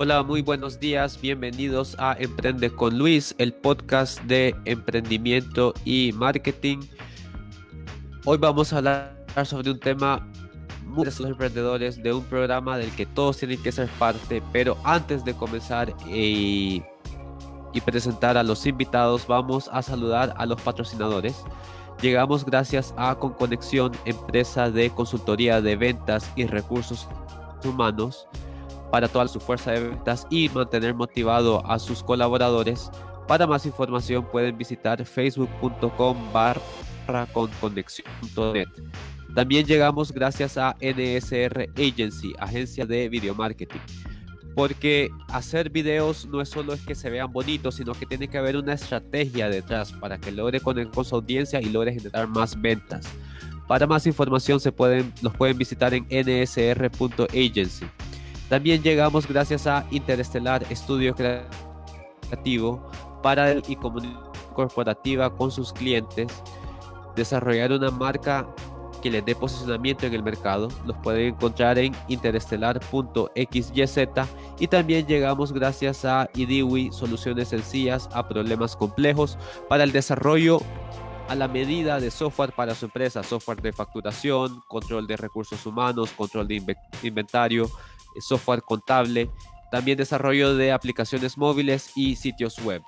Hola, muy buenos días, bienvenidos a Emprende con Luis, el podcast de emprendimiento y marketing. Hoy vamos a hablar sobre un tema muy de los emprendedores, de un programa del que todos tienen que ser parte, pero antes de comenzar y, y presentar a los invitados, vamos a saludar a los patrocinadores. Llegamos gracias a Conconexión, empresa de consultoría de ventas y recursos humanos para toda su fuerza de ventas y mantener motivado a sus colaboradores. Para más información pueden visitar facebook.com barra conconexión.net. También llegamos gracias a NSR Agency, agencia de video marketing. Porque hacer videos no es solo que se vean bonitos, sino que tiene que haber una estrategia detrás para que logre conectar con su audiencia y logre generar más ventas. Para más información se pueden, los pueden visitar en nsr.agency. También llegamos gracias a Interestelar Estudio Creativo para el y comunicación corporativa con sus clientes, desarrollar una marca que les dé posicionamiento en el mercado. Los pueden encontrar en interestelar.xyz y también llegamos gracias a IDIWI, soluciones sencillas a problemas complejos para el desarrollo a la medida de software para su empresa, software de facturación, control de recursos humanos, control de inventario, software contable, también desarrollo de aplicaciones móviles y sitios web.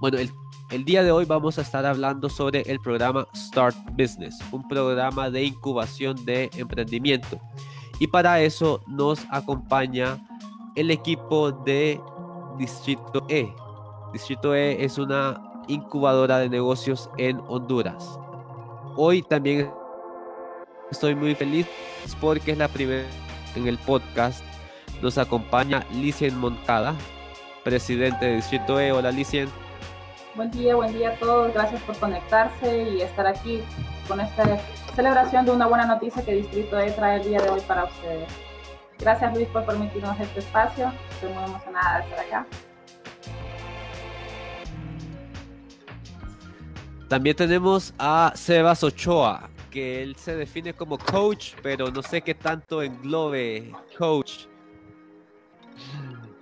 Bueno, el, el, día de hoy vamos a estar hablando sobre el programa Start Business, un programa de incubación de emprendimiento. Y para eso nos acompaña el equipo de Distrito E. Distrito E es una incubadora de negocios en Honduras. Hoy también estoy muy feliz porque es la primera en el podcast nos acompaña Licien Moncada, presidente de Distrito E. Hola Licien. Buen día, buen día a todos. Gracias por conectarse y estar aquí con esta celebración de una buena noticia que Distrito E trae el día de hoy para ustedes. Gracias Luis por permitirnos este espacio. Estoy muy emocionada de estar acá. También tenemos a Sebas Ochoa, que él se define como coach, pero no sé qué tanto englobe coach.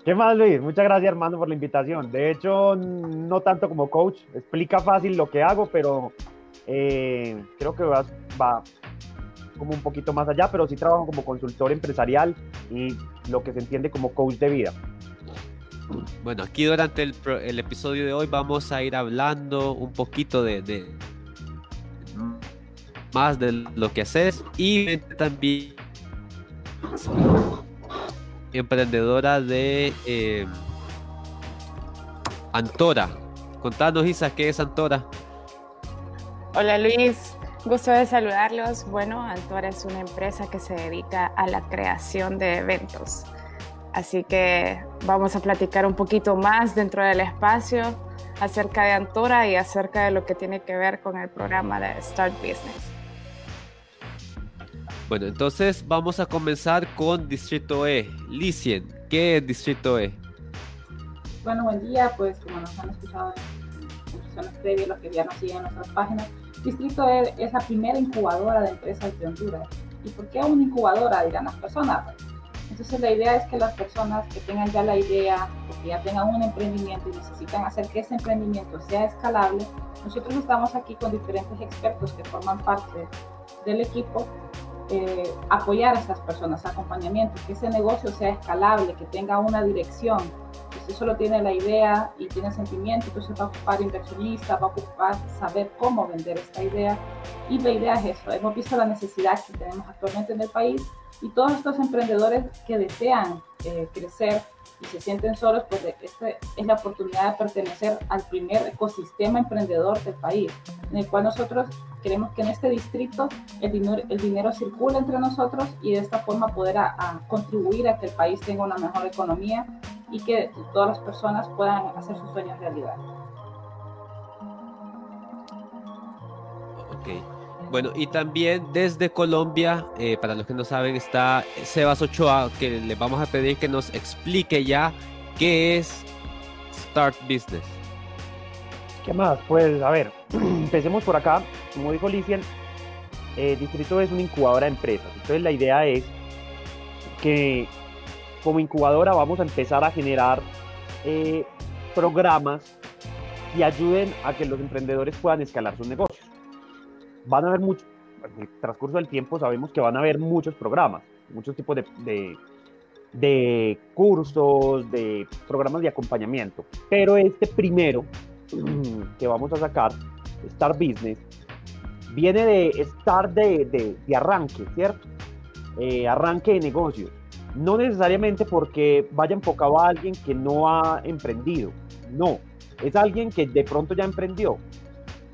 ¿Qué más, Luis? Muchas gracias, Armando, por la invitación. De hecho, no tanto como coach, explica fácil lo que hago, pero eh, creo que va, va, como un poquito más allá, pero sí trabajo como consultor empresarial y lo que se entiende como coach de vida. Bueno, aquí durante el, el episodio de hoy vamos a ir hablando un poquito de, de más de lo que haces y también emprendedora de eh, Antora. Contanos, Isa, ¿qué es Antora? Hola Luis, gusto de saludarlos. Bueno, Antora es una empresa que se dedica a la creación de eventos. Así que vamos a platicar un poquito más dentro del espacio acerca de Antora y acerca de lo que tiene que ver con el programa de Start Business. Bueno, entonces vamos a comenzar con Distrito E. Licien, ¿qué es Distrito E? Bueno, buen día, pues como nos han escuchado en sesiones previas, los que ya nos siguen en nuestras páginas, Distrito E es la primera incubadora de empresas de Honduras. ¿Y por qué una incubadora? Dirán las personas. Entonces la idea es que las personas que tengan ya la idea o que ya tengan un emprendimiento y necesitan hacer que ese emprendimiento sea escalable, nosotros estamos aquí con diferentes expertos que forman parte del equipo eh, apoyar a estas personas, acompañamiento, que ese negocio sea escalable, que tenga una dirección. Si usted solo tiene la idea y tiene sentimiento, entonces va a ocupar inversionista, va a ocupar saber cómo vender esta idea. Y la idea es eso. Hemos visto la necesidad que tenemos actualmente en el país y todos estos emprendedores que desean eh, crecer y se sienten solos, pues esta es la oportunidad de pertenecer al primer ecosistema emprendedor del país, en el cual nosotros queremos que en este distrito el dinero, el dinero circule entre nosotros y de esta forma poder a, contribuir a que el país tenga una mejor economía y que todas las personas puedan hacer sus sueños realidad. Ok. Bueno, y también desde Colombia, eh, para los que no saben, está Sebas Ochoa, que le vamos a pedir que nos explique ya qué es Start Business. ¿Qué más? Pues a ver, empecemos por acá. Como dijo Licien, eh, Distrito es una incubadora de empresas. Entonces la idea es que como incubadora vamos a empezar a generar eh, programas que ayuden a que los emprendedores puedan escalar sus negocios. Van a haber muchos, en el transcurso del tiempo sabemos que van a haber muchos programas, muchos tipos de, de, cursos, de programas de acompañamiento, pero este primero que vamos a sacar, Start Business, viene de estar de, de, arranque, ¿cierto? Eh, arranque de negocio. No necesariamente porque vaya enfocado a alguien que no ha emprendido, no, es alguien que de pronto ya emprendió,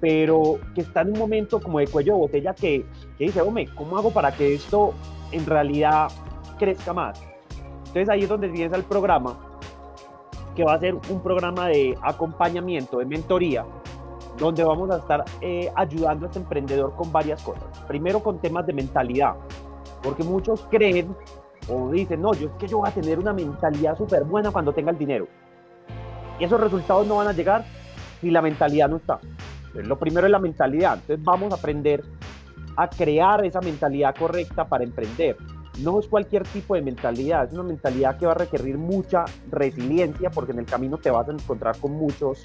pero que está en un momento como de cuello de botella que, que dice, hombre, ¿cómo hago para que esto en realidad crezca más? Entonces ahí es donde empieza el programa, va a ser un programa de acompañamiento, de mentoría, donde vamos a estar eh, ayudando a este emprendedor con varias cosas. Primero con temas de mentalidad, porque muchos creen o dicen, no, yo es que yo voy a tener una mentalidad súper buena cuando tenga el dinero. Y esos resultados no van a llegar si la mentalidad no está. lo primero es la mentalidad. Entonces vamos a aprender a crear esa mentalidad correcta para emprender. No es cualquier tipo de mentalidad, es una mentalidad que va a requerir mucha resiliencia porque en el camino te vas a encontrar con muchos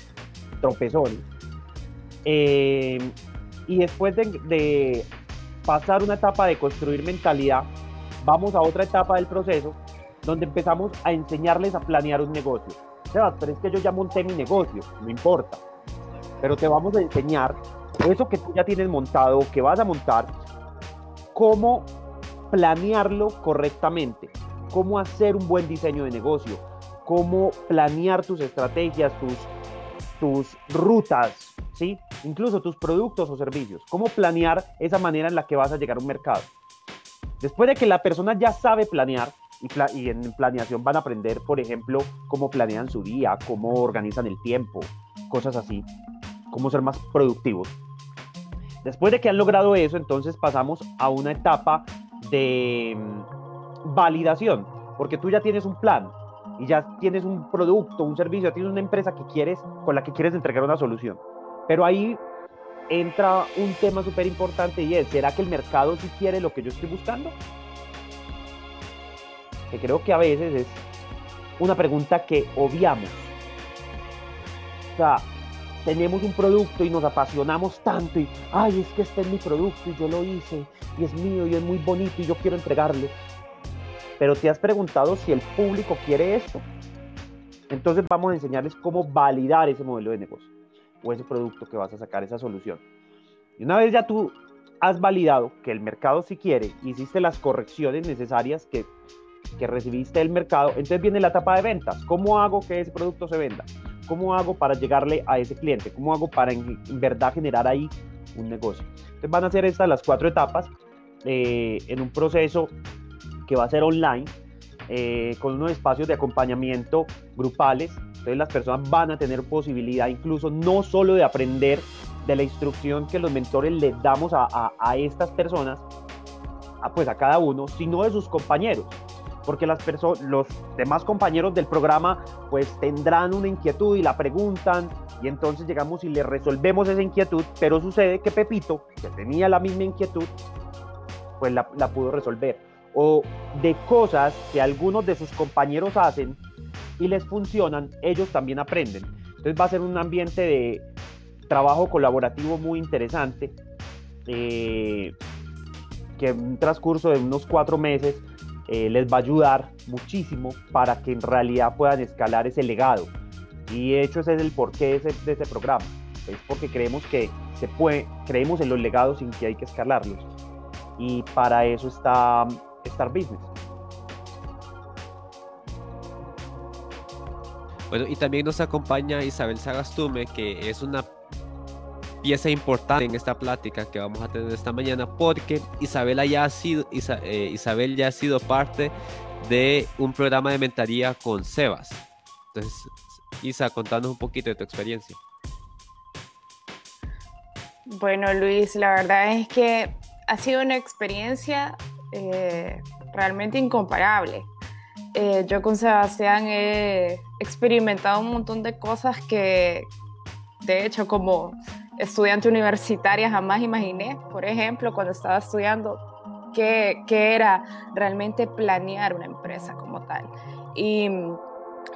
tropezones. Eh, y después de, pasar una etapa de construir mentalidad, vamos a otra etapa del proceso donde empezamos a enseñarles a planear un negocio. Sebas, pero es que yo ya monté mi negocio, no importa. Pero te vamos a enseñar eso que tú ya tienes montado, que vas a montar, cómo planearlo correctamente, cómo hacer un buen diseño de negocio, cómo planear tus estrategias, tus, tus rutas, ¿sí? Incluso tus productos o servicios. Cómo planear esa manera en la que vas a llegar a un mercado. Después de que la persona ya sabe planear, y, en planeación van a aprender, por ejemplo, cómo planean su día, cómo organizan el tiempo, cosas así, cómo ser más productivos. Después de que han logrado eso, entonces pasamos a una etapa de mm, validación, porque tú ya tienes un plan y ya tienes un producto, un servicio, ya tienes una empresa que quieres, con la que quieres entregar una solución. Pero ahí entra un tema súper importante y es, ¿será que el mercado sí quiere lo que yo estoy buscando? Que creo que a veces es una pregunta que obviamos. O sea, tenemos un producto y nos apasionamos tanto y, ay, es que este es mi producto y yo lo hice y es mío y es muy bonito y yo quiero entregarle. Pero te has preguntado si el público quiere esto. Entonces vamos a enseñarles cómo validar ese modelo de negocio o ese producto que vas a sacar, esa solución. Y una vez ya tú has validado que el mercado sí quiere, hiciste las correcciones necesarias que, que recibiste del mercado, entonces viene la etapa de ventas. ¿Cómo hago que ese producto se venda? ¿Cómo hago para llegarle a ese cliente? ¿Cómo hago para en, verdad generar ahí un negocio? Entonces van a ser estas las cuatro etapas eh, en un proceso que va a ser online, eh, con unos espacios de acompañamiento grupales. Entonces las personas van a tener posibilidad incluso no solo de aprender de la instrucción que los mentores les damos a, a, estas personas, a, pues a cada uno, sino de sus compañeros. Porque las los demás compañeros del programa pues tendrán una inquietud y la preguntan y entonces llegamos y le resolvemos esa inquietud, pero sucede que Pepito, que tenía la misma inquietud, pues la, la pudo resolver o de cosas que algunos de sus compañeros hacen y les funcionan, ellos también aprenden. Entonces va a ser un ambiente de trabajo colaborativo muy interesante, eh, que en un transcurso de unos cuatro meses eh, les va a ayudar muchísimo para que en realidad puedan escalar ese legado. Y de hecho ese es el porqué de ese, de programa. Es porque creemos que se puede, creemos en los legados sin que hay que escalarlos. Y para eso está Star Business. Bueno, y también nos acompaña Isabel Sagastume, que es una pieza importante en esta plática que vamos a tener esta mañana, porque Isabel ya ha sido, eh, Isabel ya ha sido parte de un programa de mentoría con Sebas. Entonces, Isa, contanos un poquito de tu experiencia. Bueno, Luis, la verdad es que ha sido una experiencia eh, realmente incomparable. Eh, yo con Sebastián he experimentado un montón de cosas que, de hecho, como estudiante universitaria jamás imaginé. Por ejemplo, cuando estaba estudiando, qué, qué era realmente planear una empresa como tal. Y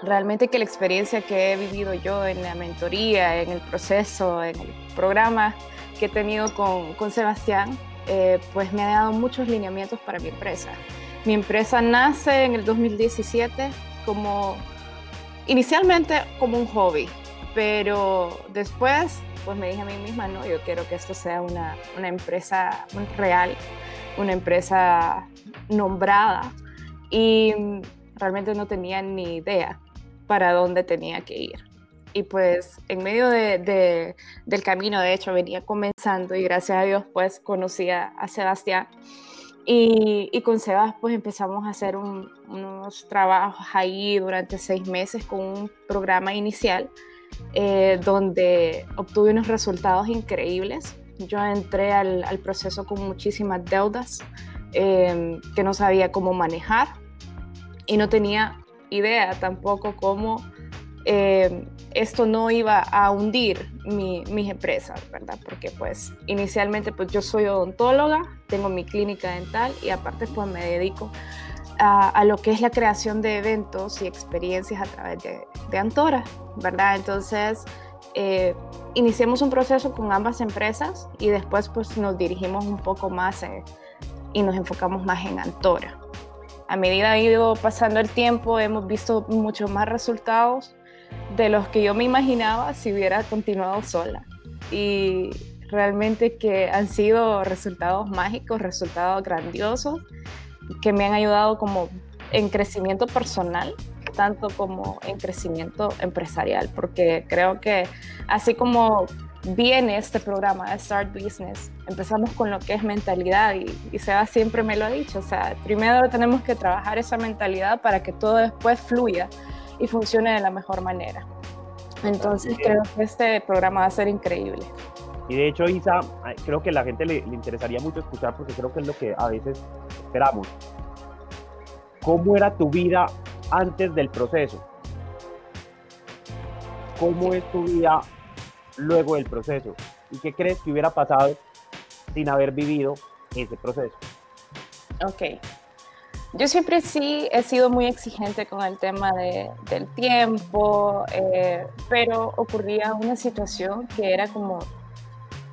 realmente que la experiencia que he vivido yo en la mentoría, en el proceso, en el programa que he tenido con, con Sebastián, eh, pues me ha dado muchos lineamientos para mi empresa. Mi empresa nace en el 2017 como, inicialmente como un hobby, pero después pues me dije a mí misma, no, yo quiero que esto sea una, una empresa real, una empresa nombrada y realmente no tenía ni idea para dónde tenía que ir. Y pues en medio de, del camino, de hecho, venía comenzando y gracias a Dios pues conocí a, Sebastián. Y, con Sebas pues empezamos a hacer unos trabajos ahí durante seis meses con un programa inicial eh, donde obtuve unos resultados increíbles. Yo entré al, al proceso con muchísimas deudas eh, que no sabía cómo manejar y no tenía idea tampoco cómo eh, esto no iba a hundir mi, mis empresas, ¿verdad? Porque pues inicialmente pues yo soy odontóloga, tengo mi clínica dental y aparte pues me dedico a, a lo que es la creación de eventos y experiencias a través de, Antora, ¿verdad? Entonces eh, iniciamos un proceso con ambas empresas y después pues nos dirigimos un poco más eh, y nos enfocamos más en Antora a medida que ha ido pasando el tiempo, hemos visto muchos más resultados de los que yo me imaginaba si hubiera continuado sola. Y realmente que han sido resultados mágicos, resultados grandiosos, que me han ayudado como en crecimiento personal, tanto como en crecimiento empresarial, porque creo que así como viene este programa de Start Business. Empezamos con lo que es mentalidad y, y Seba siempre me lo ha dicho, o sea, primero tenemos que trabajar esa mentalidad para que todo después fluya y funcione de la mejor manera. Entonces creo que este programa va a ser increíble. Y de hecho, Isa, creo que la gente le, le interesaría mucho escuchar porque creo que es lo que a veces esperamos. ¿Cómo era tu vida antes del proceso? ¿Cómo es tu vida luego del proceso? ¿Y qué crees que hubiera pasado sin haber vivido ese proceso? Ok. Yo siempre sí he sido muy exigente con el tema de, del tiempo, eh, pero ocurría una situación que era como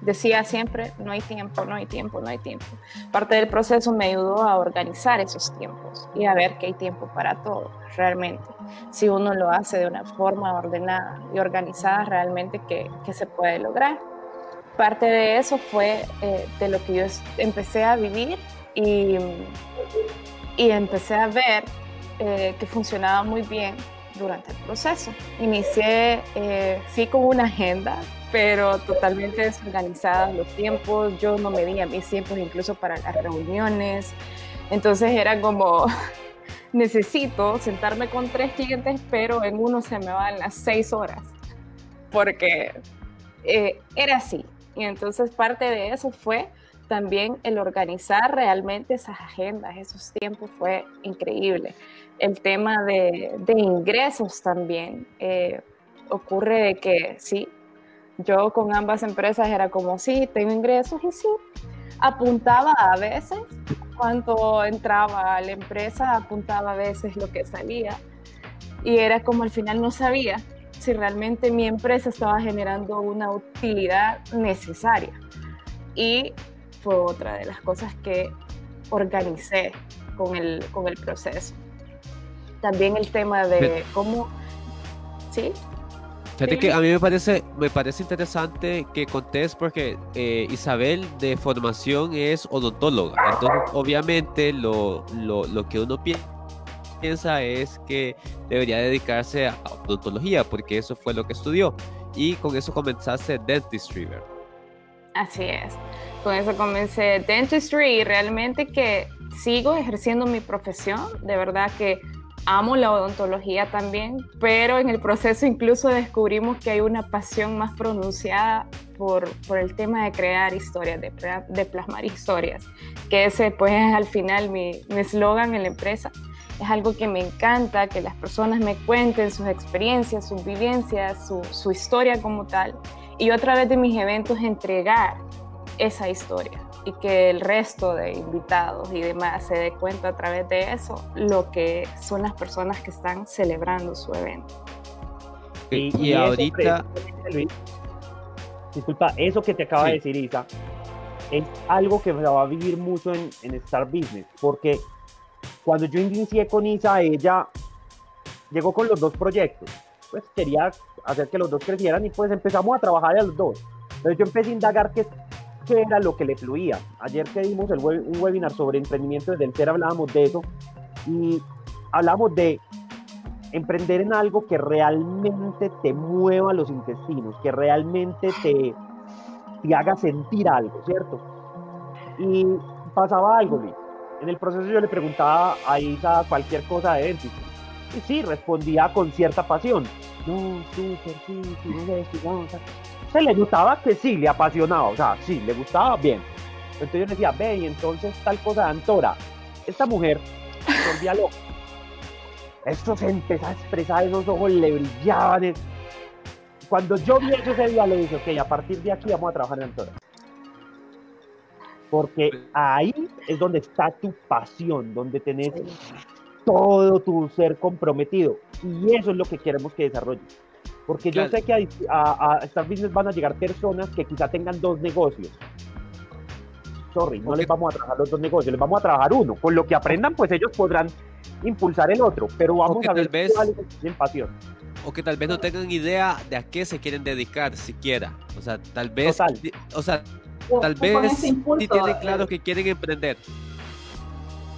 decía siempre, no hay tiempo, no hay tiempo, no hay tiempo. Parte del proceso me ayudó a organizar esos tiempos y a ver que hay tiempo para todo, realmente. Si uno lo hace de una forma ordenada y organizada, realmente que, que se puede lograr. Parte de eso fue eh, de lo que yo empecé a vivir y, y empecé a ver eh, que funcionaba muy bien durante el proceso. Inicié, eh, sí, con una agenda, pero totalmente desorganizada los tiempos. Yo no medía mis tiempos incluso para las reuniones. Entonces era como, necesito sentarme con tres clientes, pero en uno se me van las seis horas, porque eh, era así. Y entonces parte de eso fue también el organizar realmente esas agendas, esos tiempos fue increíble. El tema de, de ingresos también. Eh, ocurre de que sí, yo con ambas empresas era como, sí, tengo ingresos y sí, apuntaba a veces cuando entraba a la empresa, apuntaba a veces lo que salía y era como al final no sabía si realmente mi empresa estaba generando una utilidad necesaria. Y fue otra de las cosas que organicé con el, con el proceso. También el tema de cómo... ¿Sí? Fíjate que a mí me parece, me parece interesante que contés porque eh, Isabel de formación es odontóloga. Entonces, obviamente, lo, lo, lo, que uno piensa es que debería dedicarse a odontología porque eso fue lo que estudió. Y con eso comenzaste Dentistry, ¿verdad? Así es. Con eso comencé Dentistry y realmente que sigo ejerciendo mi profesión. De verdad que amo la odontología también, pero en el proceso incluso descubrimos que hay una pasión más pronunciada por, por el tema de crear historias, de, de, plasmar historias, que ese pues es al final mi eslogan en la empresa. Es algo que me encanta, que las personas me cuenten sus experiencias, sus vivencias, su, su historia como tal, y yo a través de mis eventos entregar esa historia y que el resto de invitados y demás se dé cuenta a través de eso lo que son las personas que están celebrando su evento. Y, ahorita... disculpa, eso que te acaba de decir Isa, es algo que va a vivir mucho en, en Star Business, porque cuando yo inicié con Isa, ella llegó con los dos proyectos. Pues quería hacer que los dos crecieran y pues empezamos a trabajar a los dos. Entonces yo empecé a indagar qué, qué era lo que le fluía. Ayer que dimos el un webinar sobre emprendimiento desde el ser hablábamos de eso y hablamos de emprender en algo que realmente te mueva los intestinos, que realmente te, te haga sentir algo, ¿cierto? Y pasaba algo, Luis. En el proceso yo le preguntaba a Isa cualquier cosa de él. Y sí, respondía con cierta pasión. No, súper, sí, sí, sí, no, Le gustaba que sí, le apasionaba, o sea, sí, le gustaba bien. Entonces yo decía, ve, y entonces tal cosa de Antora. Esta mujer volvía loca. Esto se empezó a expresar, esos ojos le brillaban. Cuando yo vi eso ese día, le dije, ok, a partir de aquí vamos a trabajar en Antora porque ahí es donde está tu pasión, donde tenés todo tu ser comprometido. Y eso es lo que queremos que desarrolle. Porque yo sé que a, a, Star Business van a llegar personas que quizá tengan dos negocios. Sorry, no les vamos a trabajar los dos negocios, les vamos a trabajar uno. Con lo que aprendan, pues ellos podrán impulsar el otro, pero vamos a ver vez, cuál es pasión. O que tal vez no tengan idea de a qué se quieren dedicar siquiera. O sea, tal vez, o sea, tal vez sí tiene claro que quieren emprender.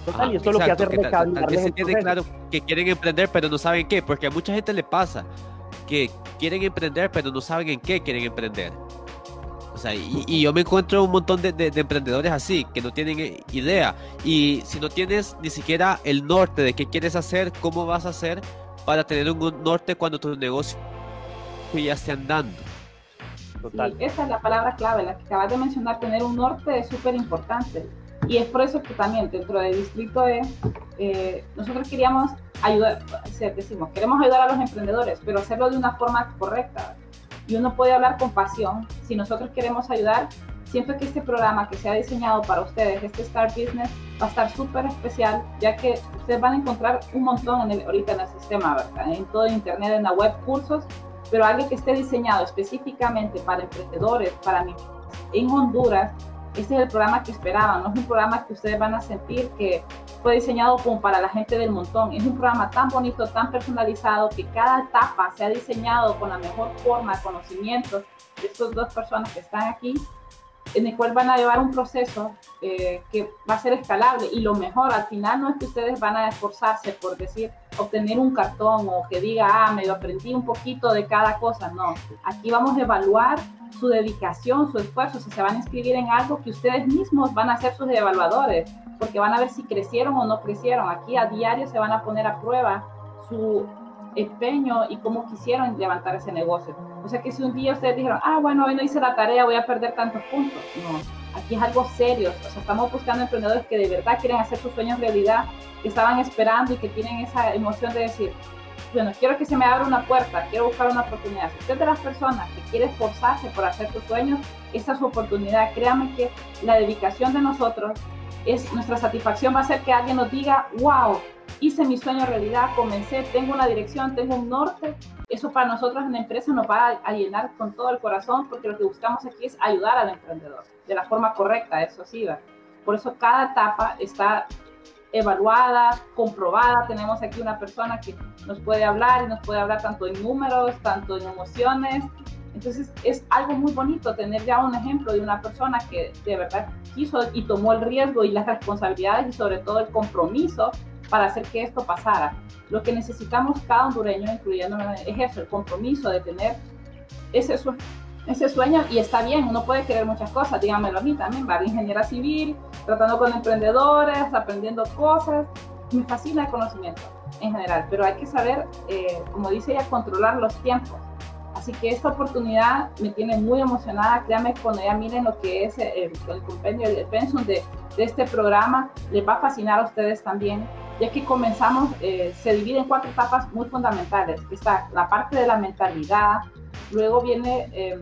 Total, y esto es lo que hace tal, tal vez se tiene claro que quieren emprender, pero no saben qué, porque a mucha gente le pasa que quieren emprender, pero no saben en qué quieren emprender. O sea, y, yo me encuentro un montón de, de, emprendedores así, que no tienen eh, idea. Y si no tienes ni siquiera el norte de qué quieres hacer, ¿cómo vas a hacer para tener un norte cuando tu negocio ya esté andando? esa es la palabra clave, la que acabas de mencionar, tener un norte es súper importante. Y es por eso que también dentro del distrito E, eh, nosotros queríamos ayudar, decimos, queremos ayudar a los emprendedores, pero hacerlo de una forma correcta. Y uno puede hablar con pasión. Si nosotros queremos ayudar, siento que este programa que se ha diseñado para ustedes, este Start Business, va a estar súper especial, ya que ustedes van a encontrar un montón en el, ahorita en el sistema, ¿verdad? En todo Internet, en la web, cursos pero algo que esté diseñado específicamente para emprendedores, para mí, en Honduras, este es el programa que esperaban, no es un programa que ustedes van a sentir que fue diseñado como para la gente del montón, es un programa tan bonito, tan personalizado, que cada etapa se ha diseñado con la mejor forma, conocimientos de estas dos personas que están aquí en el cual van a llevar un proceso eh, que va a ser escalable. Y lo mejor al final no es que ustedes van a esforzarse por decir obtener un cartón o que diga ah me lo aprendí un poquito de cada cosa no aquí vamos a evaluar su dedicación su esfuerzo si se van a inscribir en algo que ustedes mismos van a ser sus evaluadores porque van a ver si crecieron o no crecieron aquí a diario se van a poner a prueba su empeño y cómo quisieron levantar ese negocio. O sea que si un día ustedes dijeron, ah, bueno, hoy no hice la tarea, voy a perder tantos puntos. No, aquí es algo serio. O sea, estamos buscando emprendedores que de verdad quieren hacer sus sueños realidad, que estaban esperando y que tienen esa emoción de decir, bueno, quiero que se me abra una puerta, quiero buscar una oportunidad. Si usted es de las personas que quiere esforzarse por hacer sus sueños, esa es su oportunidad. Créame que la dedicación de nosotros es nuestra satisfacción va a ser que alguien nos diga, wow, hice mi sueño realidad, comencé, tengo una dirección, tengo un norte. Eso para nosotros en la empresa nos va a, llenar con todo el corazón porque lo que buscamos aquí es ayudar al emprendedor de la forma correcta, eso sí. Por eso cada etapa está evaluada, comprobada. Tenemos aquí una persona que nos puede hablar y nos puede hablar tanto en números, tanto en emociones. Entonces es algo muy bonito tener ya un ejemplo de una persona que de verdad quiso y tomó el riesgo y las responsabilidades y sobre todo el compromiso para hacer que esto pasara. Lo que necesitamos cada hondureño, incluyendo es eso, el compromiso de tener ese sueño, ese sueño y está bien, uno puede querer muchas cosas, díganmelo a mí también, va ingeniera civil, tratando con emprendedores, aprendiendo cosas, me fascina el conocimiento en general, pero hay que saber, eh, como dice ella, controlar los tiempos. Así que esta oportunidad me tiene muy emocionada. Créanme, cuando ya miren lo que es el, el compendio, el pensum de, de, este programa, les va a fascinar a ustedes también ya que comenzamos, eh, se divide en cuatro etapas muy fundamentales. Está la parte de la mentalidad, luego viene eh,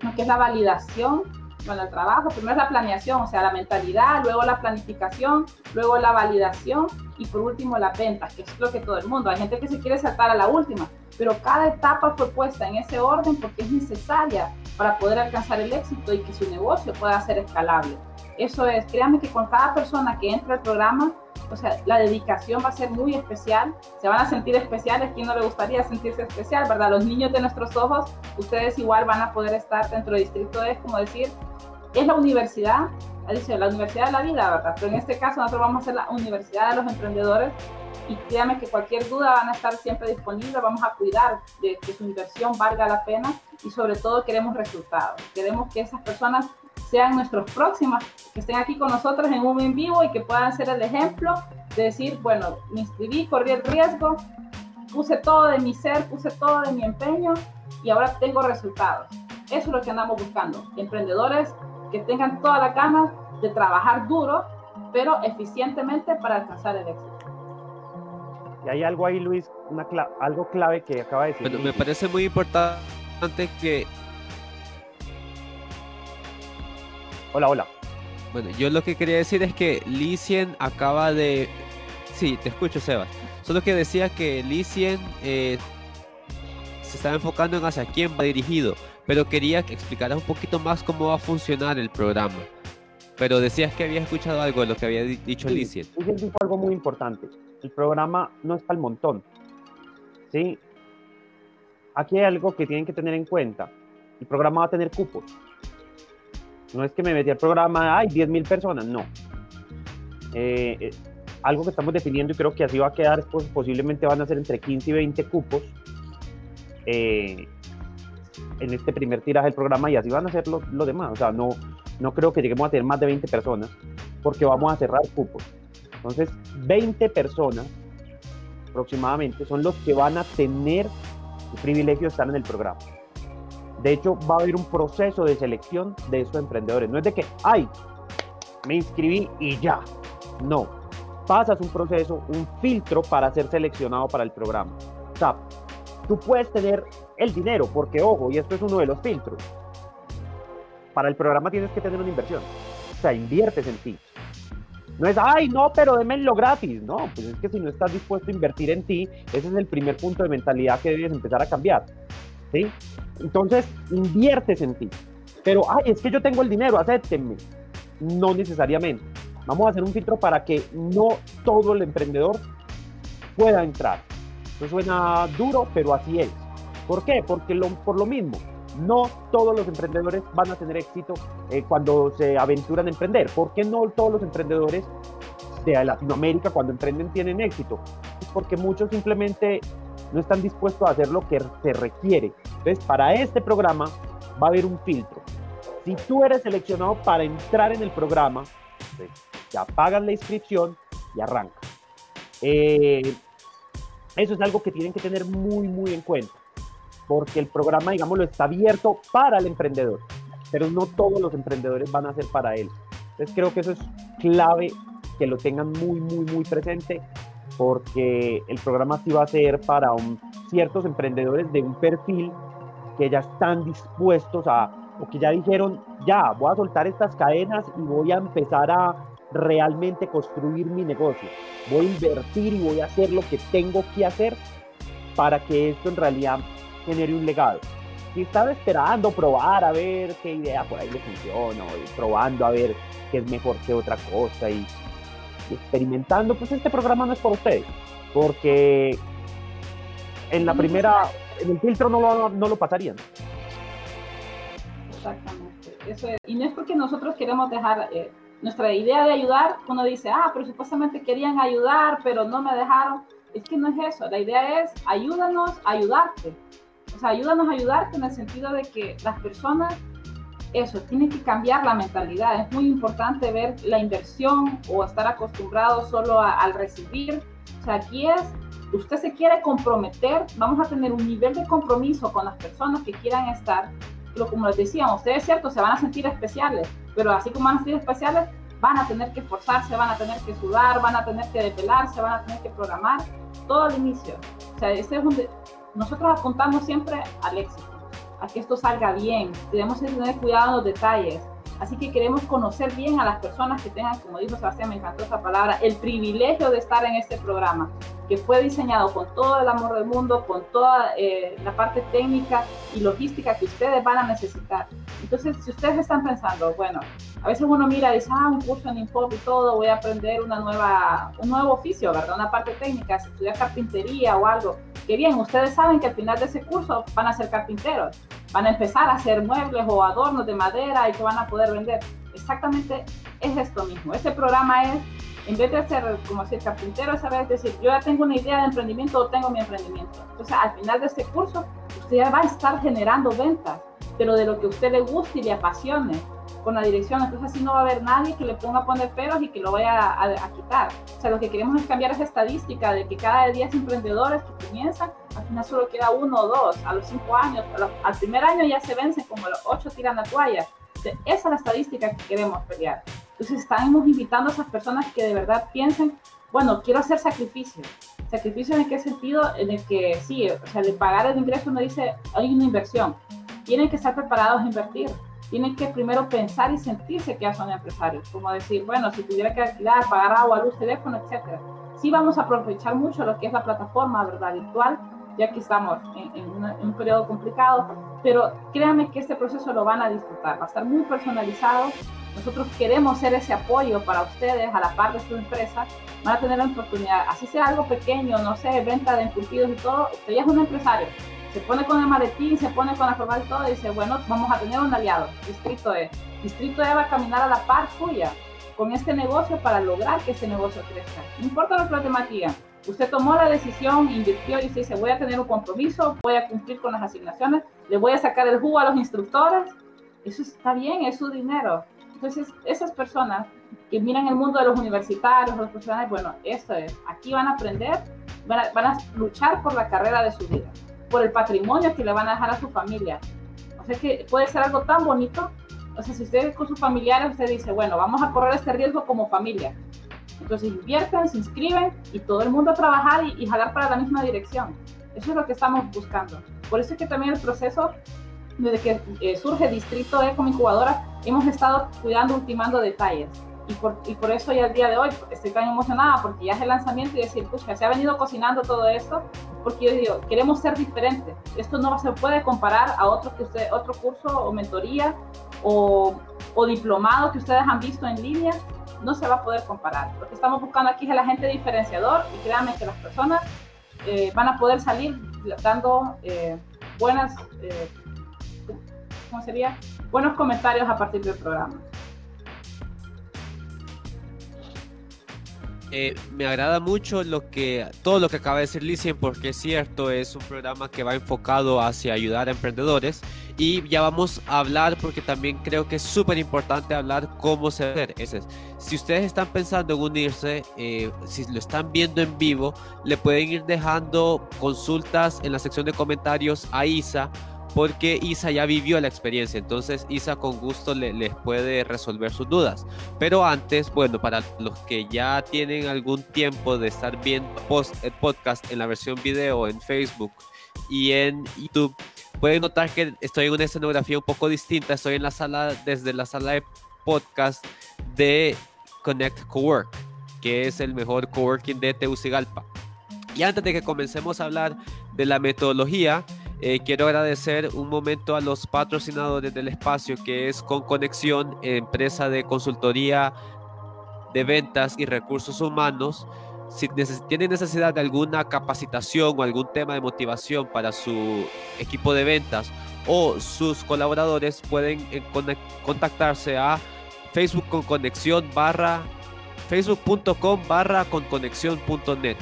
lo que es la validación, Bueno, el trabajo, primero la planeación, o sea, la mentalidad, luego la planificación, luego la validación y por último la venta, que es lo que todo el mundo. Hay gente que se quiere saltar a la última, pero cada etapa fue puesta en ese orden porque es necesaria para poder alcanzar el éxito y que su negocio pueda ser escalable. Eso es, créanme que con cada persona que entra al programa, o sea, la dedicación va a ser muy especial, se van a sentir especiales, ¿quién no le gustaría sentirse especial, verdad? Los niños de nuestros ojos, ustedes igual van a poder estar dentro del distrito, es como decir, es la universidad, dice la universidad de la vida, ¿verdad? Pero en este caso nosotros vamos a ser la universidad de los emprendedores y créanme que cualquier duda van a estar siempre disponibles, vamos a cuidar de que su inversión valga la pena y sobre todo queremos resultados, queremos que esas personas sean nuestros próximos, que estén aquí con nosotros en un en vivo y que puedan ser el ejemplo de decir, bueno, me inscribí, corrí el riesgo, puse todo de mi ser, puse todo de mi empeño y ahora tengo resultados. Eso es lo que andamos buscando, emprendedores que tengan toda la gana de trabajar duro, pero eficientemente para alcanzar el éxito. Y hay algo ahí, Luis, una algo clave que acaba de decir. Bueno, me parece muy importante que Hola, hola. Bueno, yo lo que quería decir es que Licien acaba de... Sí, te escucho, Sebas. Solo que decía que Licien eh, se estaba enfocando en hacia quién va dirigido, pero quería que explicaras un poquito más cómo va a funcionar el programa. Pero decías que habías escuchado algo de lo que había dicho sí, Licien. Licien dijo algo muy importante. El programa no está al montón. ¿Sí? Aquí hay algo que tienen que tener en cuenta. El programa va a tener cupos. No es que me metí al programa, hay 10.000 personas, no. Eh, eh, algo que estamos definiendo y creo que así va a quedar, pues posiblemente van a ser entre 15 y 20 cupos eh, en este primer tiraje del programa y así van a ser los lo demás. O sea, no, no creo que lleguemos a tener más de 20 personas porque vamos a cerrar cupos. Entonces, 20 personas aproximadamente son los que van a tener el privilegio de estar en el programa. De hecho, va a haber un proceso de selección de estos emprendedores. No es de que, ay, me inscribí y ya. No. Pasas un proceso, un filtro para ser seleccionado para el programa. O sea, tú puedes tener el dinero, porque ojo, y esto es uno de los filtros. Para el programa tienes que tener una inversión. O sea, inviertes en ti. No es, ay, no, pero démenlo gratis. No, pues es que si no estás dispuesto a invertir en ti, ese es el primer punto de mentalidad que debes empezar a cambiar. ¿Sí? Entonces, inviertes en ti. Pero, ay, es que yo tengo el dinero, acéptenme. No necesariamente. Vamos a hacer un filtro para que no todo el emprendedor pueda entrar. Eso suena duro, pero así es. ¿Por qué? Porque por lo mismo, no todos los emprendedores van a tener éxito eh, cuando se aventuran a emprender. ¿Por qué no todos los emprendedores de Latinoamérica cuando emprenden tienen éxito? Es porque muchos simplemente no están dispuestos a hacer lo que se requiere. Entonces, para este programa va a haber un filtro. Si tú eres seleccionado para entrar en el programa, pues, ya pagas la inscripción y arranca. Eh, eso es algo que tienen que tener muy, muy en cuenta, porque el programa, digámoslo, está abierto para el emprendedor, pero no todos los emprendedores van a ser para él. Entonces creo que eso es clave que lo tengan muy, muy, muy presente porque el programa sí va a ser para ciertos emprendedores de un perfil que ya están dispuestos a, o que ya dijeron, ya, voy a soltar estas cadenas y voy a empezar a realmente construir mi negocio. Voy a invertir y voy a hacer lo que tengo que hacer para que esto en realidad genere un legado. Si estaba esperando probar a ver qué idea por ahí le funciona, o probando a ver qué es mejor que otra cosa y experimentando, pues este programa no es para ustedes, porque en la primera, en el filtro no lo, no lo pasarían. Exactamente. Eso y no es porque nosotros queremos dejar eh, nuestra idea de ayudar, uno dice, ah, pero supuestamente querían ayudar, pero no me dejaron. Es que no es eso, la idea es ayúdanos a ayudarte. O sea, ayúdanos a ayudarte en el sentido de que las personas eso, tiene que cambiar la mentalidad. Es muy importante ver la inversión o estar acostumbrado solo al recibir. O sea, aquí es, usted se quiere comprometer, vamos a tener un nivel de compromiso con las personas que quieran estar. Pero como les decía, ustedes es cierto, se van a sentir especiales, pero así como van a sentir especiales, van a tener que esforzarse, van a tener que sudar, van a tener que depelarse, van a tener que programar todo al inicio. O sea, ese es donde nosotros apuntamos siempre al éxito a que esto salga bien. Debemos tener cuidado en los detalles. Así que queremos conocer bien a las personas que tengan, como dijo Sebastián, me encantó esa palabra, el privilegio de estar en este programa, que fue diseñado con todo el amor del mundo, con toda eh, la parte técnica y logística que ustedes van a necesitar. Entonces, si ustedes están pensando, bueno, a veces uno mira y dice, ah, un curso en Info y todo, voy a aprender una nueva, un nuevo oficio, ¿verdad? Una parte técnica, si estudiar carpintería o algo. Qué bien, ustedes saben que al final de ese curso van a ser carpinteros, van a empezar a hacer muebles o adornos de madera y que van a poder vender. Exactamente es esto mismo. Este programa es, en vez de ser como si el carpintero, saber decir, yo ya tengo una idea de emprendimiento o tengo mi emprendimiento. Entonces, al final de este curso, usted ya va a estar generando ventas, pero de lo que a usted le guste y le apasione con la dirección, entonces así no va a haber nadie que le ponga a poner peros y que lo vaya a, a, quitar. O sea, lo que queremos es cambiar esa estadística de que cada 10 emprendedores que comienzan, al final solo queda uno o dos, a los 5 años, los, al primer año ya se vencen como los 8 tiran la toalla. Entonces, esa es la estadística que queremos pelear. Entonces estamos invitando a esas personas que de verdad piensen, bueno, quiero hacer sacrificio. ¿Sacrificio en qué sentido? En el que sí, o sea, de pagar el ingreso uno dice, hay una inversión. Tienen que estar preparados a invertir tienen que primero pensar y sentirse que ya son empresarios, como decir, bueno, si tuviera que alquilar, pagar agua, luz, teléfono, etcétera. Sí vamos a aprovechar mucho lo que es la plataforma, ¿verdad? Virtual, ya que estamos en, en, un periodo complicado, pero créanme que este proceso lo van a disfrutar, va a estar muy personalizado. Nosotros queremos ser ese apoyo para ustedes a la par de su empresa. Van a tener la oportunidad, así sea algo pequeño, no sé, venta de encurtidos y todo, usted ya es un empresario, se pone con el maletín, se pone con la forma y todo, y dice, bueno, vamos a tener un aliado, Distrito E. Distrito E va a caminar a la par suya con este negocio para lograr que este negocio crezca. No importa la problemática, usted tomó la decisión, invirtió y dice, voy a tener un compromiso, voy a cumplir con las asignaciones, le voy a sacar el jugo a los instructores, eso está bien, es su dinero. Entonces, esas personas que miran el mundo de los universitarios, los profesionales, bueno, esto es, aquí van a aprender, van a, van a luchar por la carrera de su vida por el patrimonio que le van a dejar a su familia. O sea que puede ser algo tan bonito. O sea, si usted con sus familiares, usted dice, bueno, vamos a correr este riesgo como familia. Entonces invierten, se inscriben y todo el mundo a trabajar y, y jalar para la misma dirección. Eso es lo que estamos buscando. Por eso es que también el proceso, desde que eh, surge Distrito E como incubadora, hemos estado cuidando, ultimando detalles. Y por, y por, eso ya al día de hoy estoy tan emocionada porque ya es el lanzamiento y decir, pucha, se ha venido cocinando todo esto porque yo digo, queremos ser diferentes. Esto no se puede comparar a otro, que usted, otro curso o mentoría o, o diplomado que ustedes han visto en línea. No se va a poder comparar. Lo que estamos buscando aquí es el agente diferenciador y créanme que las personas eh, van a poder salir dando eh, buenas, eh, ¿cómo sería? Buenos comentarios a partir del programa. Me agrada mucho lo que todo lo que acaba de decir Licien porque es cierto, es un programa que va enfocado hacia ayudar a emprendedores y ya vamos a hablar porque también creo que es súper importante hablar cómo se hacer. Es. Si ustedes están pensando en unirse, eh, si lo están viendo en vivo, le pueden ir dejando consultas en la sección de comentarios a Isa porque Isa ya vivió la experiencia, entonces Isa con gusto le, les puede resolver sus dudas. Pero antes, bueno, para los que ya tienen algún tiempo de estar viendo post, el podcast en la versión video en Facebook y en YouTube, pueden notar que estoy en una escenografía un poco distinta, estoy en la sala, desde la sala de podcast de Connect Cowork, que es el mejor coworking de Tegucigalpa. Y antes de que comencemos a hablar de la metodología, eh, quiero agradecer un momento a los patrocinadores del espacio, que es Con Conexión, empresa de consultoría de ventas y recursos humanos. Si tienen necesidad de alguna capacitación o algún tema de motivación para su equipo de ventas o sus colaboradores, pueden eh, contactarse a Facebook con conexión barra facebook.com barra con conexión.net.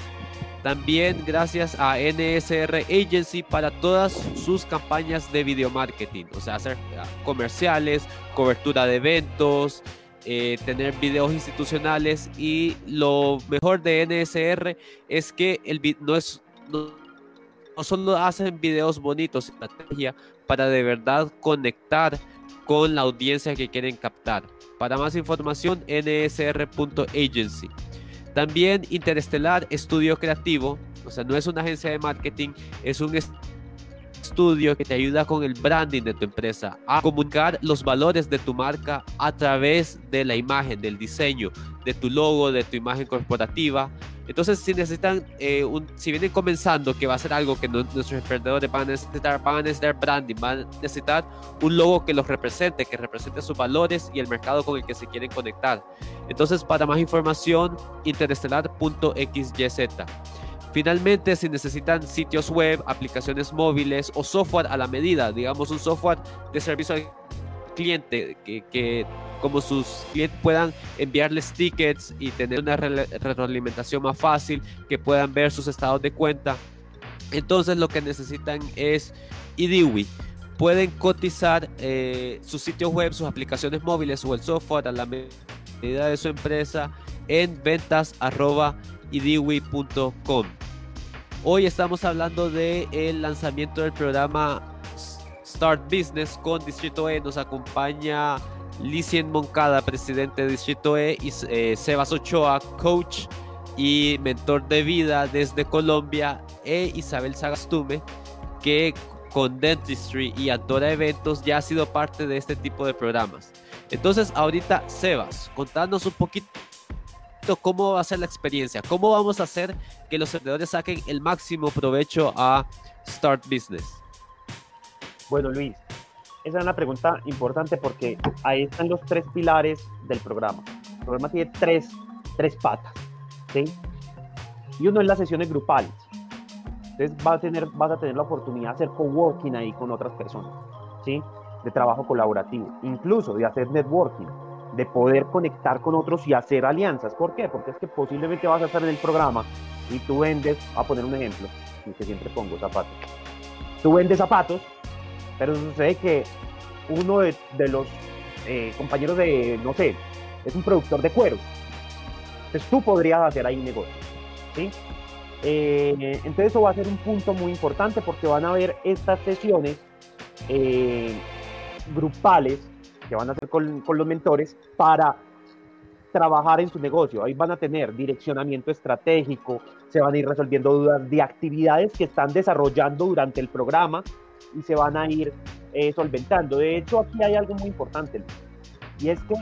También gracias a NSR Agency para todas sus campañas de video marketing, o sea, hacer ah, comerciales, cobertura de eventos, eh, tener videos institucionales y lo mejor de NSR es que el no es no, no solo hacen videos bonitos, estrategia para de verdad conectar con la audiencia que quieren captar. Para más información, nsr.agency. También Interestelar Estudio Creativo, o sea, no es una agencia de marketing, es un estudio estudio que te ayuda con el branding de tu empresa, a comunicar los valores de tu marca a través de la imagen, del diseño, de tu logo, de tu imagen corporativa. Entonces, si necesitan, eh, un, si vienen comenzando, que va a ser algo que nuestros emprendedores van a necesitar, van a necesitar branding, van a necesitar un logo que los represente, que represente sus valores y el mercado con el que se quieren conectar. Entonces, para más información, interestelar.xyz. Finalmente, si necesitan sitios web, aplicaciones móviles o software a la medida, digamos un software de servicio al cliente, que, como sus clientes puedan enviarles tickets y tener una retroalimentación más fácil, que puedan ver sus estados de cuenta. Entonces lo que necesitan es IDIWI. Pueden cotizar eh, sus sitios web, sus aplicaciones móviles o el software a la medida de su empresa en ventas.idiwi.com. Hoy estamos hablando del el lanzamiento del programa Start Business con Distrito E. Nos acompaña Licien Moncada, presidente de Distrito E, y eh, Sebas Ochoa, coach y mentor de vida desde Colombia, e Isabel Sagastume, que con Dentistry y Antora Eventos ya ha sido parte de este tipo de programas. Entonces, ahorita, Sebas, contanos un poquito cómo va a ser la experiencia, cómo vamos a hacer que los vendedores saquen el máximo provecho a Start Business. Bueno, Luis, esa es una pregunta importante porque ahí están los tres pilares del programa. El programa tiene tres, tres patas, ¿sí? Y uno es las sesiones grupales. Entonces vas a, tener, vas a tener la oportunidad de hacer coworking ahí con otras personas, ¿sí? De trabajo colaborativo, incluso de hacer networking de poder conectar con otros y hacer alianzas. ¿Por qué? Porque es que posiblemente vas a estar en el programa y tú vendes, a poner un ejemplo, que siempre pongo zapatos. Tú vendes zapatos, pero sucede que uno de, los eh, compañeros de, no sé, es un productor de cuero. Entonces tú podrías hacer ahí un negocio. ¿sí? Eh, entonces eso va a ser un punto muy importante porque van a haber estas sesiones eh, grupales que van a hacer con, los mentores para trabajar en su negocio. Ahí van a tener direccionamiento estratégico, se van a ir resolviendo dudas de actividades que están desarrollando durante el programa y se van a ir eh, solventando. De hecho, aquí hay algo muy importante y es que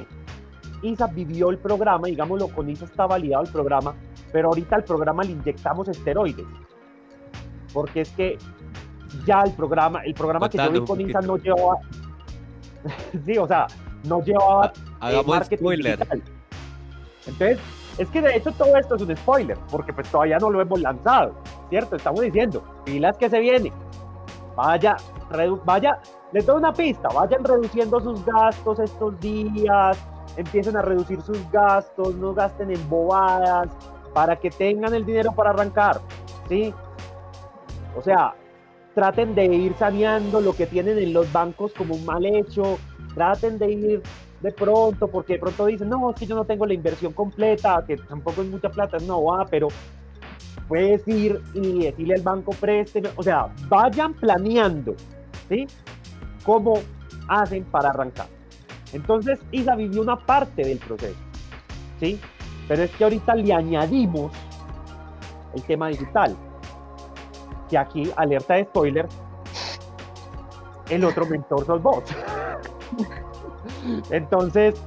ISA vivió el programa, digámoslo, con ISA está validado el programa, pero ahorita al programa le inyectamos esteroides. Porque es que ya el programa, el programa que yo vi con ISA no llevaba, sí, o sea, no llevaba eh, marketing spoiler. Entonces, es que de hecho todo esto es un spoiler, porque pues todavía no lo hemos lanzado, ¿cierto? Estamos diciendo, pilas que se viene. Vaya, vaya, les doy una pista, vayan reduciendo sus gastos estos días, empiecen a reducir sus gastos, no gasten en bobadas, para que tengan el dinero para arrancar, ¿sí? O sea, traten de ir saneando lo que tienen en los bancos como un mal hecho, traten de ir de pronto, porque de pronto dicen, no, es que yo no tengo la inversión completa, que tampoco es mucha plata, no va, pero puedes ir y decirle al banco preste, o sea, vayan planeando, ¿sí? ¿Cómo hacen para arrancar? Entonces, Isa vivió una parte del proceso, ¿sí? Pero es que ahorita le añadimos el tema digital que aquí, alerta de spoiler, el otro mentor sos vos. Entonces,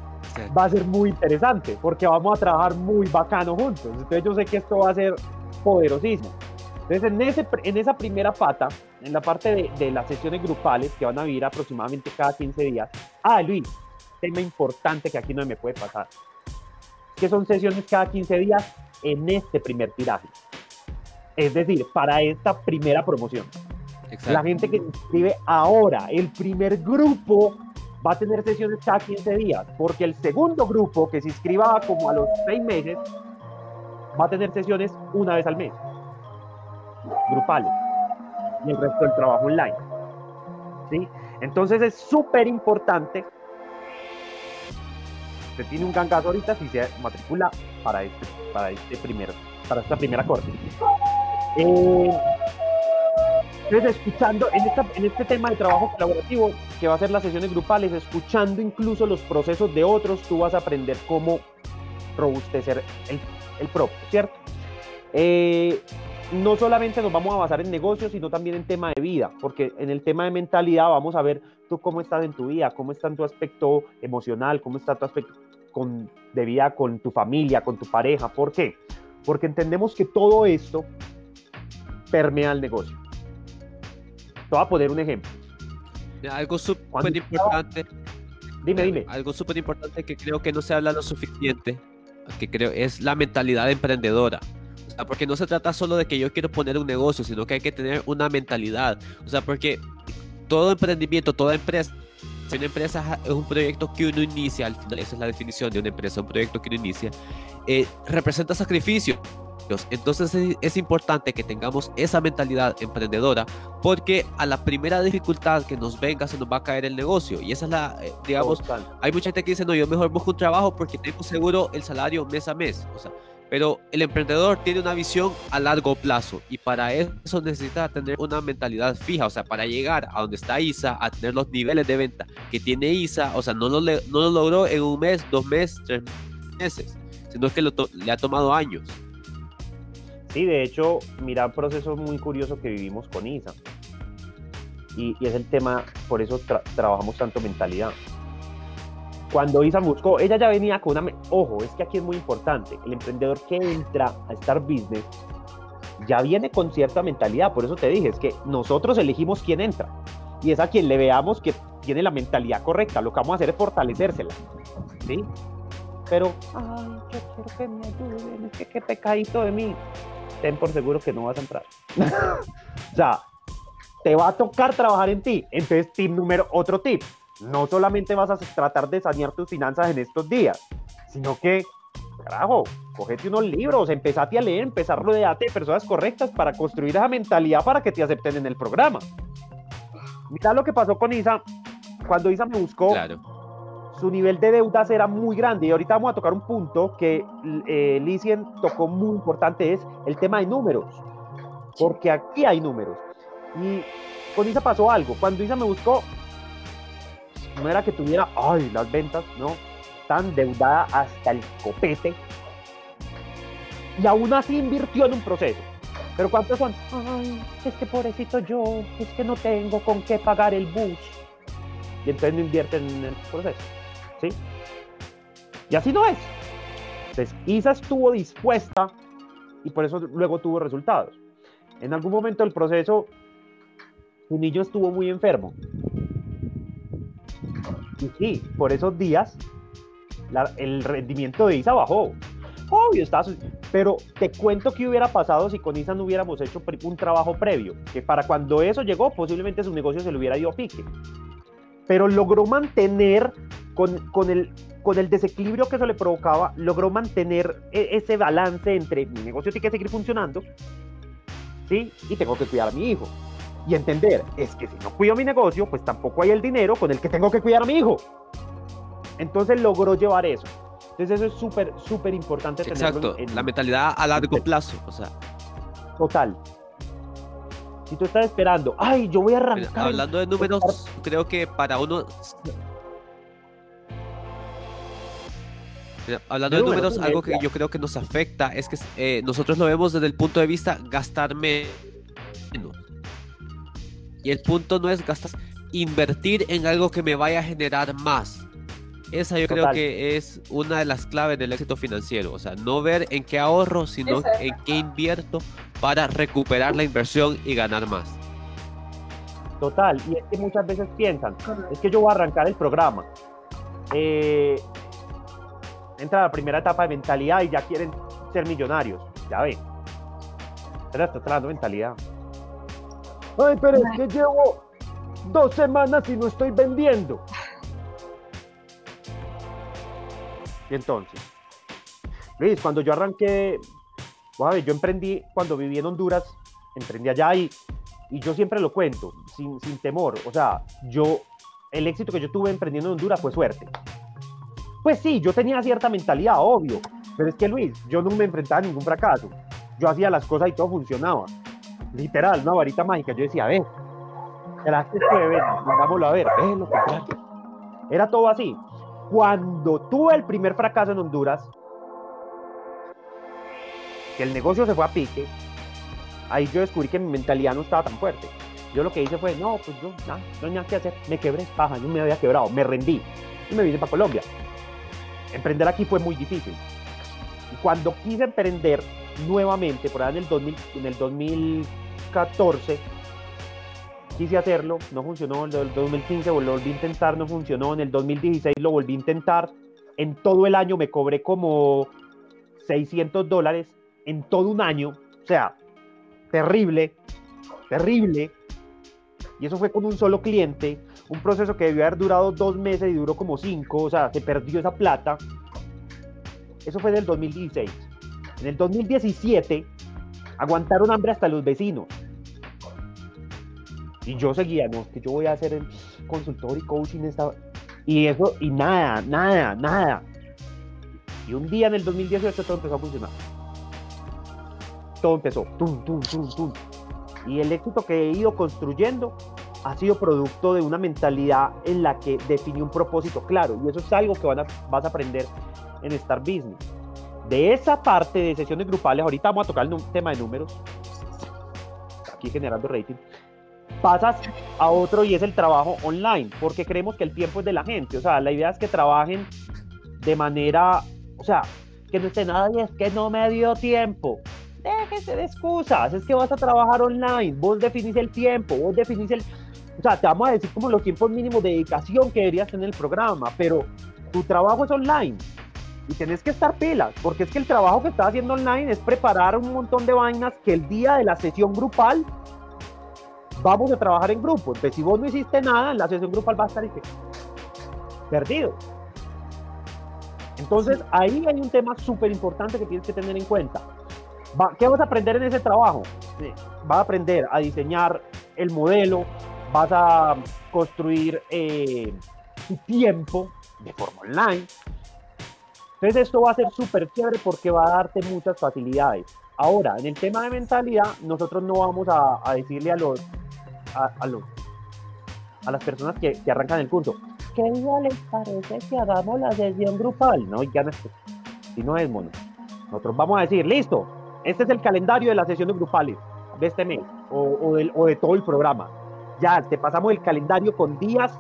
va a ser muy interesante porque vamos a trabajar muy bacano juntos. Entonces, yo sé que esto va a ser poderosísimo. Entonces, en, ese, en esa primera pata, en la parte de, de las sesiones grupales que van a vivir aproximadamente cada 15 días, ah, Luis, tema importante que aquí no me puede pasar, que son sesiones cada 15 días en este primer tiraje. Es decir, para esta primera promoción. La gente que se inscribe ahora, el primer grupo va a tener sesiones cada 15 días, porque el segundo grupo que se inscriba como a los 6 meses va a tener sesiones una vez al mes, grupales, y el resto del trabajo online. ¿sí? Entonces es súper importante. Usted tiene un gangazo ahorita si se matricula para este, para este primer, para esta primera corte. Eh, entonces, escuchando en, esta, en este tema de trabajo colaborativo, que va a ser las sesiones grupales, escuchando incluso los procesos de otros, tú vas a aprender cómo robustecer el, el propio, ¿cierto? Eh, no solamente nos vamos a basar en negocios, sino también en tema de vida, porque en el tema de mentalidad vamos a ver tú cómo estás en tu vida, cómo está en tu aspecto emocional, cómo está tu aspecto con, de vida con tu familia, con tu pareja. ¿Por qué? Porque entendemos que todo esto permea el negocio. Te voy a poner un ejemplo. Algo súper importante. Dime, dime. Algo súper importante que creo que no se habla lo suficiente, que creo es la mentalidad emprendedora. O sea, porque no se trata solo de que yo quiero poner un negocio, sino que hay que tener una mentalidad. O sea, porque todo emprendimiento, toda empresa, si una empresa es un proyecto que uno inicia, esa es la definición de una empresa, un proyecto que uno inicia, eh, representa sacrificio. Entonces es, importante que tengamos esa mentalidad emprendedora porque a la primera dificultad que nos venga se nos va a caer el negocio. Y esa es la, eh, digamos, hay mucha gente que dice, no, yo mejor busco un trabajo porque tengo seguro el salario mes a mes. O sea, pero el emprendedor tiene una visión a largo plazo y para eso necesita tener una mentalidad fija, o sea, para llegar a donde está ISA, a tener los niveles de venta que tiene ISA, o sea, no lo, no lo logró en un mes, dos meses, tres meses, sino que le ha tomado años. Sí, de hecho, mira un proceso muy curioso que vivimos con Isa. Y, es el tema, por eso trabajamos tanto mentalidad. Cuando Isa buscó, ella ya venía con una... Ojo, es que aquí es muy importante. El emprendedor que entra a Star Business ya viene con cierta mentalidad. Por eso te dije, es que nosotros elegimos quién entra. Y es a quien le veamos que tiene la mentalidad correcta. Lo que vamos a hacer es fortalecérsela. ¿Sí? Pero, ay, yo quiero que me ayuden, es que qué pecadito de mí ten por seguro que no vas a entrar. o sea, te va a tocar trabajar en ti. Entonces, tip número, otro tip. No solamente vas a tratar de sanear tus finanzas en estos días, sino que, carajo, cogete unos libros, empezate a leer, empezar a rodearte de personas correctas para construir esa mentalidad para que te acepten en el programa. Mira lo que pasó con Isa. Cuando Isa me buscó, claro su nivel de deudas era muy grande. Y ahorita vamos a tocar un punto que eh, Licien tocó muy importante, es el tema de números. Porque aquí hay números. Y con Isa pasó algo. Cuando Isa me buscó, no era que tuviera, ay, las ventas, no, tan deudada hasta el copete. Y aún así invirtió en un proceso. Pero ¿cuántos son? Ay, es que pobrecito yo, es que no tengo con qué pagar el bus. Y entonces no invierten en el proceso. Y así no es. Entonces, Isa estuvo dispuesta y por eso luego tuvo resultados. En algún momento del proceso, su niño estuvo muy enfermo. Y sí, por esos días, el rendimiento de Isa bajó. Obvio, está, pero te cuento qué hubiera pasado si con Isa no hubiéramos hecho un trabajo previo, que para cuando eso llegó, posiblemente su negocio se le hubiera ido a pique. Pero logró mantener con, el, con el desequilibrio que eso le provocaba, logró mantener e, ese balance entre mi negocio tiene que seguir funcionando, ¿sí? Y tengo que cuidar a mi hijo. Y entender, es que si no cuido mi negocio, pues tampoco hay el dinero con el que tengo que cuidar a mi hijo. Entonces logró llevar eso. Entonces eso es súper, súper importante. Exacto, en, la mentalidad a largo plazo, o sea. Total. Si tú estás esperando, ay, yo voy a arrancar. Hablando de números, creo que para uno Hablando de números, algo que yo creo que nos afecta es que eh, nosotros lo vemos desde el punto de vista gastar menos. Y el punto no es gastar, invertir en algo que me vaya a generar más. Esa yo creo que es una de las claves del éxito financiero. O sea, no ver en qué ahorro, sino en qué invierto para recuperar la inversión y ganar más. Total, y es que muchas veces piensan, es que yo voy a arrancar el programa. Eh, entra a la primera etapa de mentalidad y ya quieren ser millonarios. Ya ven. Pero está tratando mentalidad. Ay, pero es que llevo dos semanas y no estoy vendiendo. Y entonces, Luis, cuando yo arranqué, yo emprendí cuando viví en Honduras, emprendí allá y, y yo siempre lo cuento, sin, sin temor. O sea, yo, el éxito que yo tuve emprendiendo en Honduras fue suerte. Pues sí, yo tenía cierta mentalidad, obvio, pero es que Luis, yo no me enfrentaba a ningún fracaso. Yo hacía las cosas y todo funcionaba. Literal, una varita mágica. Yo decía, a ver, gracias que a ver, ve lo que Era todo así. Cuando tuve el primer fracaso en Honduras, que el negocio se fue a pique, ahí yo descubrí que mi mentalidad no estaba tan fuerte. Yo lo que hice fue, no, pues yo nada, no tenía que hacer, me quebré, paja, yo me había quebrado, me rendí y me vine para Colombia. Emprender aquí fue muy difícil. Y cuando quise emprender nuevamente, por ahí en el, 2000, en el 2014, quise hacerlo, no funcionó, en el 2015 lo volví a intentar, no funcionó, en el 2016 lo volví a intentar, en todo el año me cobré como 600 dólares, en todo un año, o sea, terrible, terrible, y eso fue con un solo cliente, un proceso que debió haber durado dos meses y duró como cinco, o sea, se perdió esa plata. Eso fue del 2016. En el 2017 aguantaron hambre hasta los vecinos. Y yo seguía, no, que yo voy a hacer el consultor y coaching esta... Y eso, y nada, nada, nada. Y un día en el 2018 todo empezó a funcionar. Todo empezó, tum, tum, tum, tum. Y el éxito que he ido construyendo ha sido producto de una mentalidad en la que define un propósito claro. Y eso es algo que van a, vas a aprender en Star Business. De esa parte de sesiones grupales, ahorita vamos a tocar el tema de números, aquí generando rating, pasas a otro y es el trabajo online, porque creemos que el tiempo es de la gente. O sea, la idea es que trabajen de manera, o sea, que no esté nada y es que no me dio tiempo déjese de excusas, es que vas a trabajar online, vos definís el tiempo, vos definís el... O sea, te vamos a decir como los tiempos mínimos de dedicación que deberías tener en el programa, pero tu trabajo es online y tenés que estar pilas, porque es que el trabajo que estás haciendo online es preparar un montón de vainas que el día de la sesión grupal vamos a trabajar en grupo. Entonces, si vos no hiciste nada, en la sesión grupal va a estar perdido. Entonces, ahí hay un tema súper importante que tienes que tener en cuenta. ¿Qué vas a aprender en ese trabajo? Vas a aprender a diseñar el modelo, vas a construir eh, tu tiempo de forma online. Entonces esto va a ser súper chévere porque va a darte muchas facilidades. Ahora, en el tema de mentalidad, nosotros no vamos a, decirle a los, a, los, a las personas que, arrancan el curso, ¿qué día les parece que hagamos la sesión grupal? No, ya no es, si no es mono. Nosotros vamos a decir, listo, este es el calendario de las sesiones grupales de este mes o, de todo el programa. Ya te pasamos el calendario con días,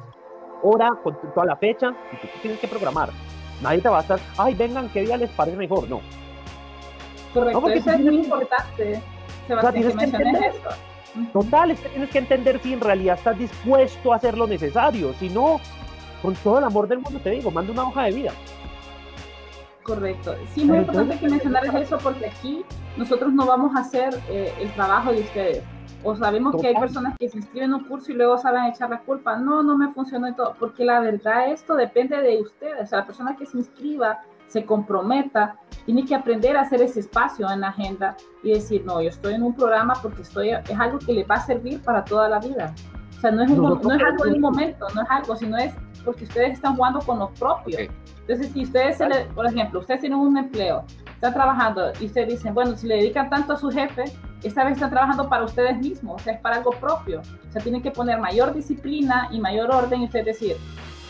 hora, con toda la fecha y tú tienes que programar. Nadie te va a estar, ay, vengan, ¿qué día les parece mejor? No. Correcto, eso es muy importante. Sebastián, que eso. Total, es que tienes que entender si en realidad estás dispuesto a hacer lo necesario. Si no, con todo el amor del mundo te digo, manda una hoja de vida. Correcto. Sí, muy importante que mencionar eso porque aquí nosotros no vamos a hacer eh, el trabajo de ustedes. O sabemos que hay personas que se inscriben en un curso y luego saben echar la culpa. No, no me funcionó y todo. Porque la verdad esto depende de ustedes. O sea, la persona que se inscriba, se comprometa, tiene que aprender a hacer ese espacio en la agenda y decir, no, yo estoy en un programa porque estoy, es algo que le va a servir para toda la vida. O sea, no es, no es algo de un momento, no es algo, sino es porque ustedes están jugando con los propios. Entonces, si ustedes, se le, por ejemplo, ustedes tienen un empleo, están trabajando y ustedes dicen, bueno, si le dedican tanto a su jefe, esta vez están trabajando para ustedes mismos, o sea, es para algo propio. O sea, tienen que poner mayor disciplina y mayor orden y ustedes decir,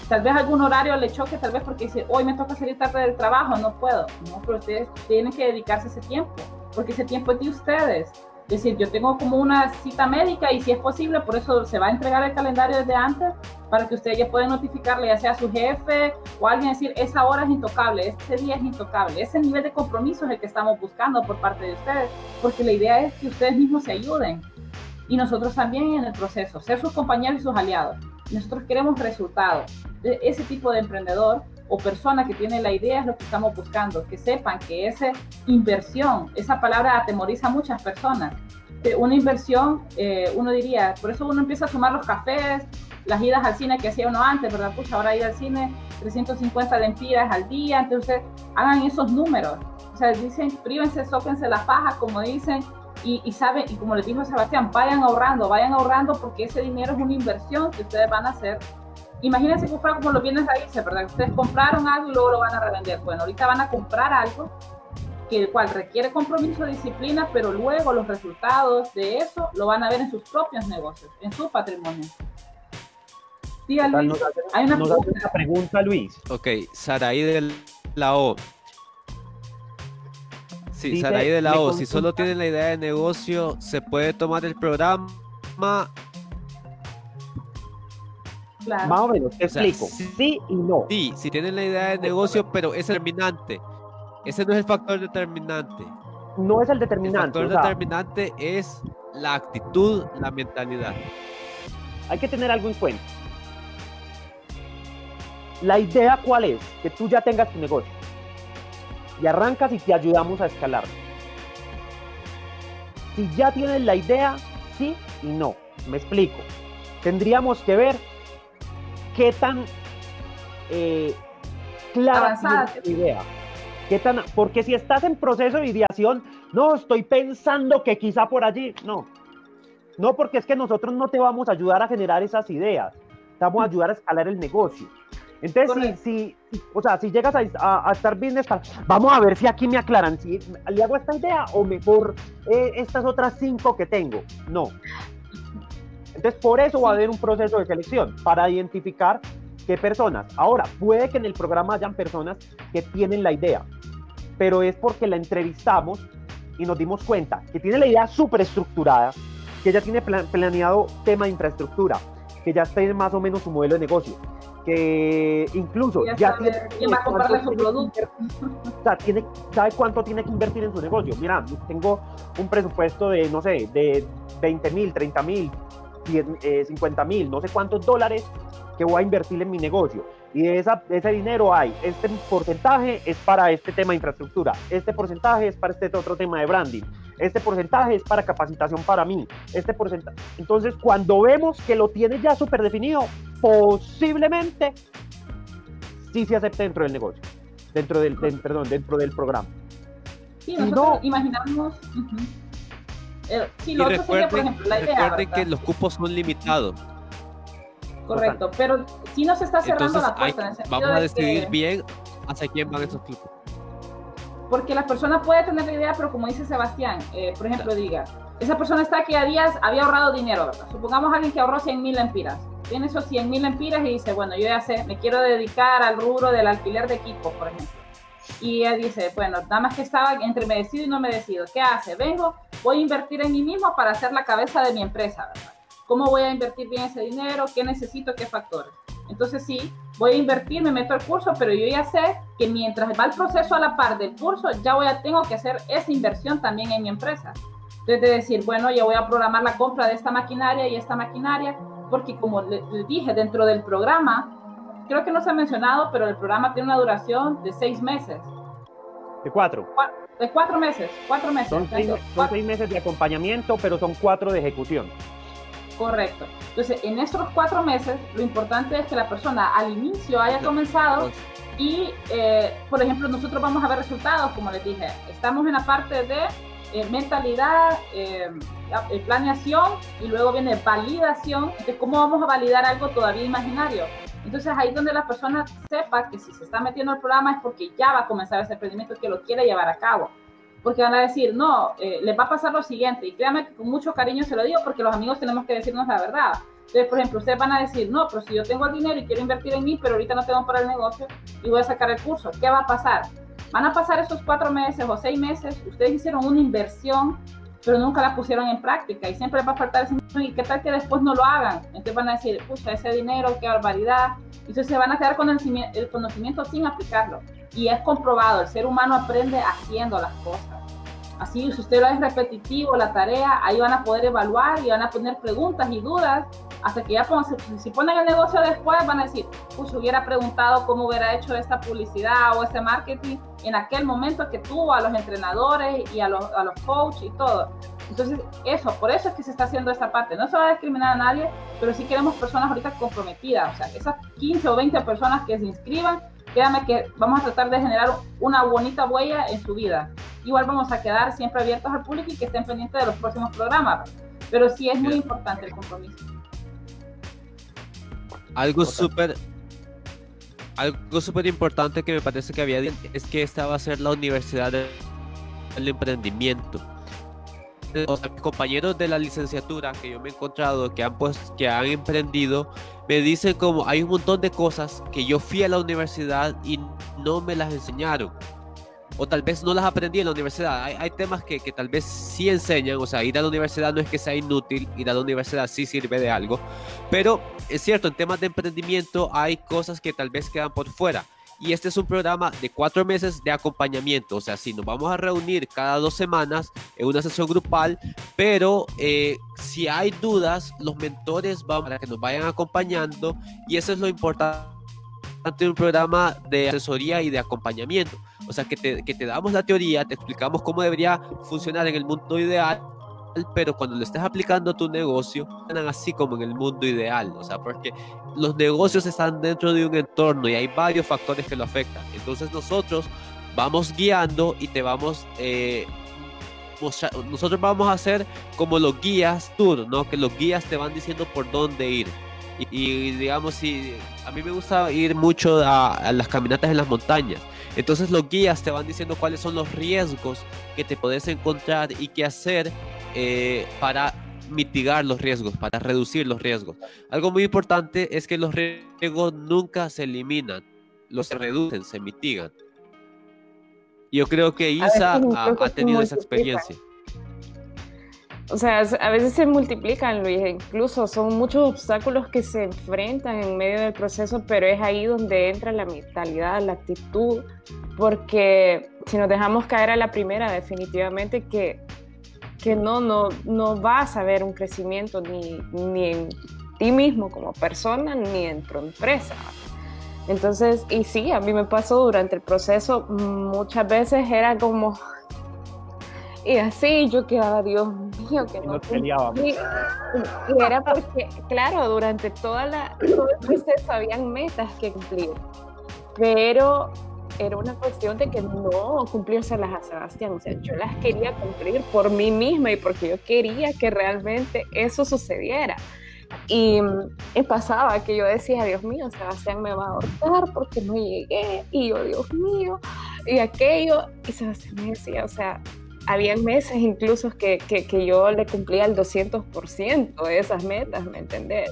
tal vez algún horario le choque, tal vez porque dice, hoy me toca salir tarde del trabajo, no puedo. No, pero ustedes tienen que dedicarse ese tiempo, porque ese tiempo es de ustedes. Es decir, yo tengo como una cita médica y si es posible, por eso se va a entregar el calendario desde antes para que ustedes ya puedan notificarle ya sea a su jefe o a alguien decir, esa hora es intocable, ese día es intocable. Ese nivel de compromiso es el que estamos buscando por parte de ustedes, porque la idea es que ustedes mismos se ayuden y nosotros también en el proceso, ser sus compañeros y sus aliados. Nosotros queremos resultados. De ese tipo de emprendedor o persona que tiene la idea es lo que estamos buscando, que sepan que esa inversión, esa palabra atemoriza a muchas personas. Una inversión, eh, uno diría, por eso uno empieza a sumar los cafés, las idas al cine que hacía uno antes, ¿verdad? Pucha, ahora ir al cine 350 lempiras al día, entonces hagan esos números. O sea, dicen, prívense, sóquense la faja, como dicen, y, y saben, y como les dijo Sebastián, vayan ahorrando, vayan ahorrando porque ese dinero es una inversión que ustedes van a hacer imagínense que fuera como los bienes raíces, ¿verdad? Ustedes compraron algo y luego lo van a revender. Bueno, ahorita van a comprar algo que el cual requiere compromiso, disciplina, pero luego los resultados de eso lo van a ver en sus propios negocios, en su patrimonio. Sí, Luis, hay una pregunta. Luis. Ok, Saraí del la O. Sí, sale ahí de lado. Si solo tienen la idea de negocio, se puede tomar el programa. Claro. Más o menos, te explico. sí, y no. Sí, si tienen la idea de negocio, pero es determinante. Ese no es el factor determinante. No es el determinante. El factor determinante es la actitud, la mentalidad. Hay que tener algo en cuenta. La idea cuál es? Que tú ya tengas tu negocio. Y arrancas y te ayudamos a escalar. Si ya tienes la idea, sí y no. Me explico. Tendríamos que ver qué tan eh, clara es tu idea. ¿Qué tan, porque si estás en proceso de ideación, no, estoy pensando que quizá por allí, no. No, porque es que nosotros no te vamos a ayudar a generar esas ideas, te vamos a ayudar a escalar el negocio. Entonces, si, si, o sea, si llegas a, estar bien, vamos a ver si aquí me aclaran, si le hago esta idea o mejor eh, estas otras cinco que tengo. No. Entonces, por eso va a haber un proceso de selección para identificar qué personas. Ahora, puede que en el programa hayan personas que tienen la idea, pero es porque la entrevistamos y nos dimos cuenta que tiene la idea súper estructurada, que ya tiene planeado tema de infraestructura, que ya está en más o menos su modelo de negocio, que incluso ya, tiene, ¿quién va a comprarle su producto? O sea, tiene, sabe cuánto tiene que invertir en su negocio. Mira, tengo un presupuesto de, no sé, de 20 mil, 30 mil, 50 mil, no sé cuántos dólares que voy a invertir en mi negocio. Y de, esa, ese dinero hay, este porcentaje es para este tema de infraestructura, este porcentaje es para este otro tema de branding, este porcentaje es para capacitación para mí, este porcentaje. Entonces, cuando vemos que lo tiene ya súper definido, posiblemente sí se acepte dentro del negocio, dentro del, perdón, dentro del programa. Sí, nosotros imaginamos... Eh, sí, lo otro sería, por ejemplo, la idea. Recuerden que los cupos son limitados. Correcto, pero si no se está cerrando la puerta. vamos a decidir bien hacia quién van esos cupos. Porque la persona puede tener la idea, pero como dice Sebastián, eh, por ejemplo, diga, esa persona está aquí a días, había ahorrado dinero, ¿verdad? Supongamos a alguien que ahorró 100 mil empiras. Tiene esos 100 mil empiras y dice, bueno, yo ya sé, me quiero dedicar al rubro del alquiler de equipos, por ejemplo. Y ella dice, bueno, nada más que estaba entre me decido y no me decido. ¿Qué hace? Vengo, voy a invertir en mí mismo para ser la cabeza de mi empresa, ¿verdad? ¿Cómo voy a invertir bien ese dinero? ¿Qué necesito? ¿Qué factores? Entonces sí, voy a invertir, me meto al curso, pero yo ya sé que mientras va el proceso a la par del curso, ya voy a, tengo que hacer esa inversión también en mi empresa. Entonces de decir, bueno, ya voy a programar la compra de esta maquinaria y esta maquinaria, porque como les dije, dentro del programa, creo que no se ha mencionado, pero el programa tiene una duración de seis meses. De cuatro. De cuatro meses, cuatro meses. Son seis, meses de acompañamiento, pero son cuatro de ejecución. Correcto. Entonces, en estos cuatro meses, lo importante es que la persona al inicio haya comenzado y, eh, por ejemplo, nosotros vamos a ver resultados, como les dije. Estamos en la parte de eh, mentalidad, eh, planeación y luego viene validación. Entonces, ¿cómo vamos a validar algo todavía imaginario? Entonces, ahí donde la persona sepa que si se está metiendo al programa es porque ya va a comenzar ese emprendimiento que lo quiere llevar a cabo porque van a decir, no, eh, les va a pasar lo siguiente, y créanme que con mucho cariño se lo digo, porque los amigos tenemos que decirnos la verdad. Entonces, por ejemplo, ustedes van a decir, no, pero si yo tengo el dinero y quiero invertir en mí, pero ahorita no tengo para el negocio y voy a sacar el curso, ¿qué va a pasar? Van a pasar esos cuatro meses o seis meses, ustedes hicieron una inversión, pero nunca la pusieron en práctica y siempre va a faltar ese dinero y qué tal que después no lo hagan. Entonces van a decir, pucha, ese dinero, qué barbaridad. Entonces se van a quedar con el, el conocimiento sin aplicarlo. Y es comprobado, el ser humano aprende haciendo las cosas. Así, si usted lo es repetitivo la tarea, ahí van a poder evaluar y van a poner preguntas y dudas hasta que ya si ponen el negocio después van a decir, pues hubiera preguntado cómo hubiera hecho esta publicidad o este marketing en aquel momento que tuvo a los entrenadores y a los, a los coaches y todo. Entonces, eso, por eso es que se está haciendo esta parte. No se va a discriminar a nadie, pero sí queremos personas ahorita comprometidas. O sea, esas 15 o 20 personas que se inscriban créanme que vamos a tratar de generar una bonita huella en su vida. Igual vamos a quedar siempre abiertos al público y que estén pendientes de los próximos programas, pero sí es muy importante el compromiso. Algo súper algo súper importante que me parece que había es que esta va a ser la universidad del emprendimiento o sea, mis compañeros de la licenciatura que yo me he encontrado que han, pues, que han emprendido, me dicen como hay un montón de cosas que yo fui a la universidad y no me las enseñaron. o tal vez no las aprendí en la universidad. Hay, hay temas que, que, tal vez sí enseñan, o sea, ir a la universidad no es que sea inútil, ir a la universidad sí sirve de algo, pero es cierto, en temas de emprendimiento hay cosas que tal vez quedan por fuera. Y este es un programa de cuatro meses de acompañamiento, o sea, sí, nos vamos a reunir cada dos semanas en una sesión grupal, pero eh, si hay dudas, los mentores van para que nos vayan acompañando y eso es lo importante de un programa de asesoría y de acompañamiento. O sea, que te, que te damos la teoría, te explicamos cómo debería funcionar en el mundo ideal, pero cuando lo estés aplicando a tu negocio, funcionan así como en el mundo ideal. O sea, porque los negocios están dentro de un entorno y hay varios factores que lo afectan. Entonces nosotros vamos guiando y te vamos... Eh, nosotros vamos a hacer como los guías tour, ¿no? Que los guías te van diciendo por dónde ir. Y, y digamos, si a mí me gusta ir mucho a, a, las caminatas en las montañas. Entonces los guías te van diciendo cuáles son los riesgos que te puedes encontrar y qué hacer eh, para mitigar los riesgos, para reducir los riesgos. Algo muy importante es que los riesgos nunca se eliminan, los se reducen, se mitigan. Yo creo que Isa ha, ha, tenido esa experiencia. O sea, a veces se multiplican, Luis, incluso son muchos obstáculos que se enfrentan en medio del proceso, pero es ahí donde entra la mentalidad, la actitud, porque si nos dejamos caer a la primera, definitivamente que, que no, no, no vas a ver un crecimiento ni, ni en ti mismo como persona, ni en tu empresa. Entonces, y sí, a mí me pasó durante el proceso, muchas veces era como, y así yo quedaba, Dios mío, que no. Y, y, era porque, claro, durante toda la, todo el proceso habían metas que cumplir, pero era una cuestión de que no cumplírselas a Sebastián, o sea, yo las quería cumplir por mí misma y porque yo quería que realmente eso sucediera. Y, y, pasaba que yo decía, Dios mío, Sebastián me va a ahorcar porque no llegué, y yo, Dios mío, y aquello, y Sebastián me decía, o sea, habían meses incluso que, que, que, yo le cumplía el 200% de esas metas, ¿me entendés?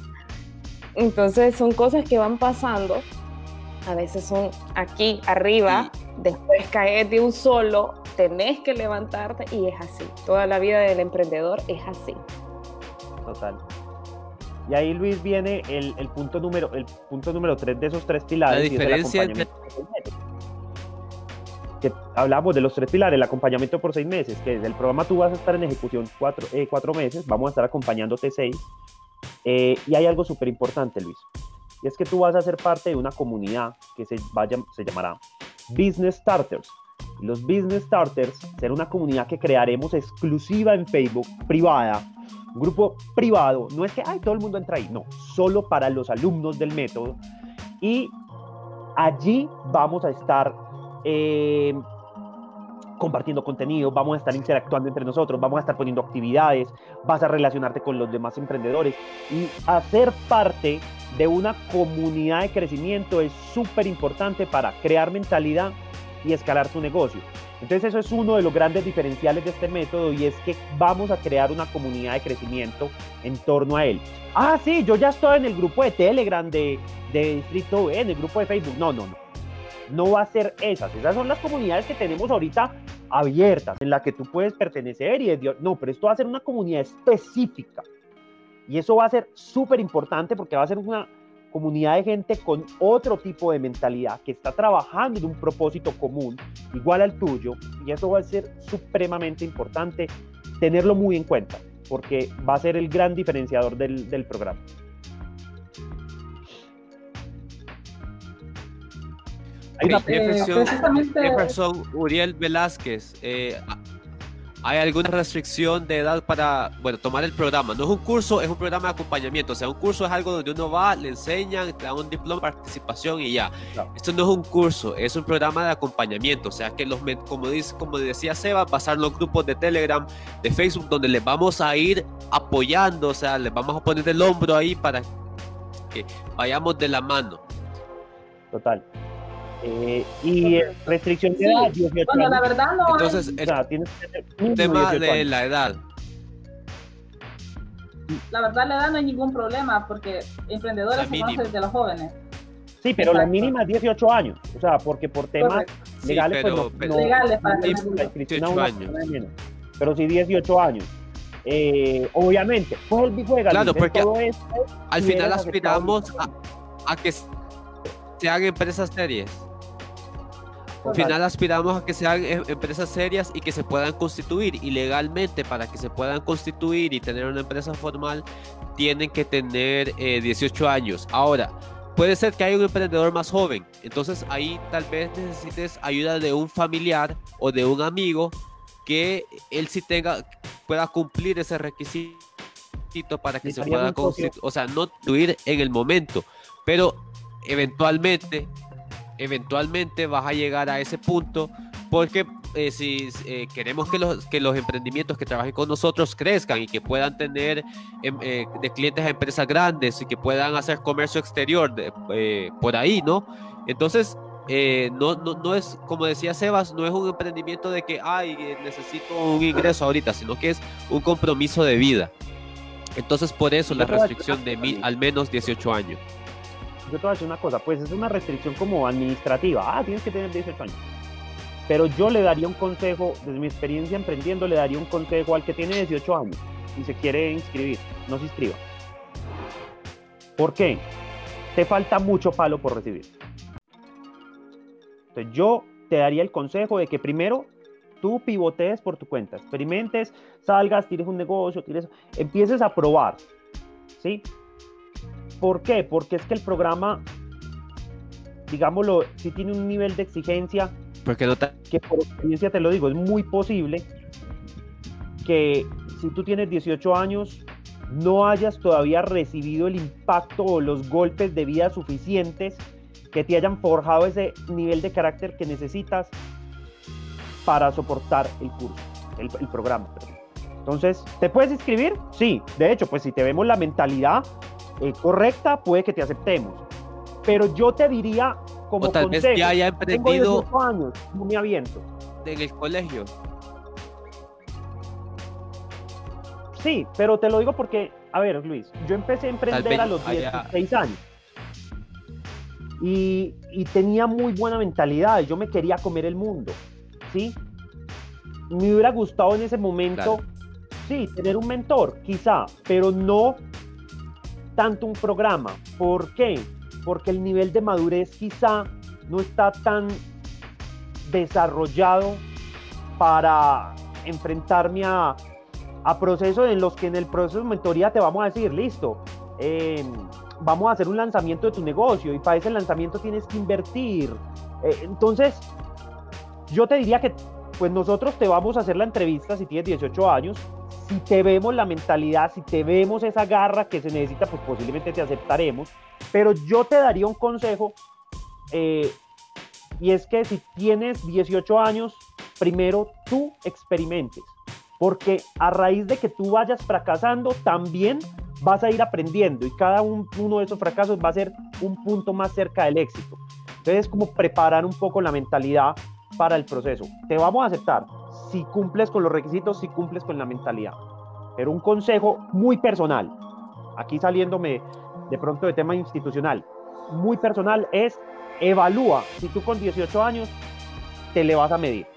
Entonces son cosas que van pasando, a veces son aquí arriba, después caes de un solo, tenés que levantarte y es así. Toda la vida del emprendedor es así. Total. Y ahí Luis viene el, el punto número el punto número tres de esos tres pilares. La diferencia entre que hablamos de los tres pilares, el acompañamiento por seis meses, que desde el programa tú vas a estar en ejecución cuatro, eh, cuatro meses, vamos a estar acompañándote seis. Eh, y hay algo súper importante, Luis, y es que tú vas a ser parte de una comunidad que se, vaya, se llamará Business Starters. Los Business Starters será una comunidad que crearemos exclusiva en Facebook, privada, un grupo privado. No es que ay, todo el mundo entra ahí, no, solo para los alumnos del método. Y allí vamos a estar eh, compartiendo contenido, vamos a estar interactuando entre nosotros, vamos a estar poniendo actividades, vas a relacionarte con los demás emprendedores y hacer parte de una comunidad de crecimiento es súper importante para crear mentalidad y escalar tu negocio. Entonces eso es uno de los grandes diferenciales de este método y es que vamos a crear una comunidad de crecimiento en torno a él. Ah, sí, yo ya estoy en el grupo de Telegram de, de Distrito en el grupo de Facebook. No, no, no no va a ser esas. Esas son las comunidades que tenemos ahorita abiertas, en la que tú puedes pertenecer y Dios, no, pero esto va a ser una comunidad específica. Y eso va a ser súper importante porque va a ser una comunidad de gente con otro tipo de mentalidad que está trabajando en un propósito común, igual al tuyo, y eso va a ser supremamente importante tenerlo muy en cuenta, porque va a ser el gran diferenciador del, del programa. Hay una Jefferson, precisamente... Jefferson Uriel Velázquez, eh, ¿hay alguna restricción de edad para, bueno, tomar el programa? No es un curso, es un programa de acompañamiento. O sea, un curso es algo donde uno va, le enseñan, te dan un diploma de participación y ya. Claro. Esto no es un curso, es un programa de acompañamiento. O sea, que los, como, dice, como decía Seba, pasar los grupos de Telegram, de Facebook, donde les vamos a ir apoyando, o sea, les vamos a poner el hombro ahí para que vayamos de la mano. Total. Eh, y restricción de edad, 18 bueno, años. la verdad no Entonces, el, o sea, tienes que tema de años. la edad. La verdad, la edad no hay ningún problema porque emprendedores se conocen desde los jóvenes. Sí, pero Exacto. la mínima es 18 años. O sea, porque por temas legales, pero, pues, pero- no, Legales para no tener la inscripción a 18 una años. menos. Pero sí 18 años. Eh, obviamente, pues el juega Claro, porque todo esto, Al final aspiramos a, a que sean empresas serias. Al final aspiramos a que sean em- empresas serias y que se puedan constituir. Y legalmente, para que se puedan constituir y tener una empresa formal, tienen que tener eh, 18 años. Ahora, puede ser que haya un emprendedor más joven. Entonces ahí tal vez necesites ayuda de un familiar o de un amigo que él sí tenga, pueda cumplir ese requisito para que se pueda constituir, o sea, no constituir en el momento, pero eventualmente, eventualmente vas a llegar a ese punto porque eh, si eh, queremos que los, que los emprendimientos que trabajen con nosotros crezcan y que puedan tener em, eh, de clientes a empresas grandes y que puedan hacer comercio exterior de- eh, por ahí, ¿no? Entonces, eh, no, no, no es, como decía Sebas, no es un emprendimiento de que, ay, eh, necesito un ingreso ahorita, sino que es un compromiso de vida. Entonces, por eso la restricción de cosa, mi- Luis. al menos 18 años. Yo te voy a decir una cosa, pues es una restricción como administrativa. Ah, tienes que tener 18 años. Pero yo le daría un consejo, desde mi experiencia emprendiendo, le daría un consejo al que tiene 18 años y se quiere inscribir, no se inscriba. ¿Por qué? Te falta mucho palo por recibir. Entonces yo te daría el consejo de que primero tú pivotees por tu cuenta, experimentes, salgas, tires un negocio, tires, empieces a probar, ¿sí? ¿Por qué? Porque es que el programa, digámoslo, sí tiene un nivel de exigencia Porque no que por experiencia te lo digo, es muy posible que si tú tienes 18 años no hayas todavía recibido el impacto o los golpes de vida suficientes que te hayan forjado ese nivel de carácter que necesitas para soportar el curso, el, el programa. Entonces, ¿te puedes inscribir? Sí, de hecho, pues si te vemos la mentalidad eh, correcta, puede que te aceptemos. Pero yo te diría como o tal vez consejo, ya haya tengo emprendido 18 años, no me aviento. en el colegio. Sí, pero te lo digo porque, a ver, Luis, yo empecé a emprender vez a los haya- 16 años. Y, y tenía muy buena mentalidad, yo me quería comer el mundo, ¿sí? Me hubiera gustado en ese momento, Claro. sí, tener un mentor, quizá, pero no tanto un programa. ¿Por qué? Porque el nivel de madurez quizá no está tan desarrollado para enfrentarme a, a procesos en los que en el proceso de mentoría te vamos a decir, listo, eh, vamos a hacer un lanzamiento de tu negocio y para ese lanzamiento tienes que invertir. Eh, entonces, yo te diría que pues nosotros te vamos a hacer la entrevista si tienes 18 años. Si te vemos la mentalidad, si te vemos esa garra que se necesita, pues posiblemente te aceptaremos. Pero yo te daría un consejo eh, y es que si tienes 18 años, primero tú experimentes. Porque a raíz de que tú vayas fracasando, también vas a ir aprendiendo y cada un- uno de esos fracasos va a ser un punto más cerca del éxito. Entonces es como preparar un poco la mentalidad para el proceso. Te vamos a aceptar si cumples con los requisitos, si cumples con la mentalidad. Pero un consejo muy personal, aquí saliéndome de pronto de tema institucional, muy personal es evalúa si tú con 18 años te le vas a medir.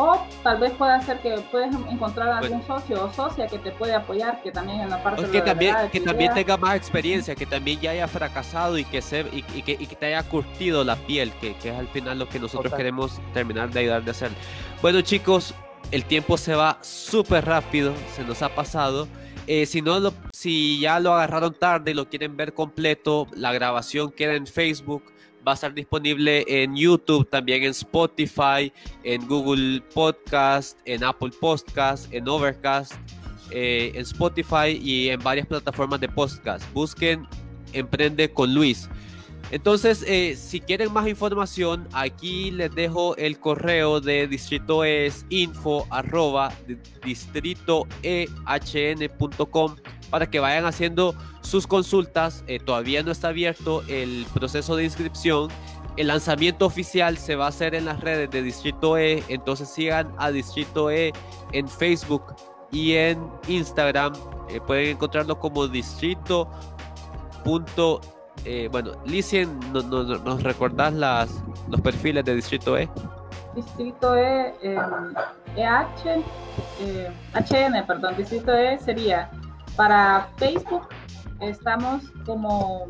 O tal vez pueda ser que puedes encontrar algún socio o socia que te puede apoyar, que también en la parte O que también, que también idea. tenga más experiencia, que también ya haya fracasado y que, se, y, y que, y que te haya curtido la piel, que, que es al final lo que nosotros Total. queremos terminar de ayudar de hacer. Bueno chicos, el tiempo se va súper rápido, se nos ha pasado. Eh, si, no lo, si ya lo agarraron tarde y lo quieren ver completo, la grabación queda en Facebook. Va a estar disponible en YouTube, también en Spotify, en Google Podcast, en Apple Podcast, en Overcast, eh, en Spotify y en varias plataformas de podcast. Busquen Emprende con Luis. Entonces, eh, si quieren más información, aquí les dejo el correo de Distrito es info distritoehn.com para que vayan haciendo sus consultas. Eh, todavía no está abierto el proceso de inscripción. El lanzamiento oficial se va a hacer en las redes de Distrito E, entonces sigan a Distrito E en Facebook y en Instagram. Eh, pueden encontrarlo como distrito.e eh, bueno, Licien, no, ¿nos recordás las, los perfiles de Distrito E? Distrito E, EH, eh, HN, perdón, Distrito E sería para Facebook, estamos como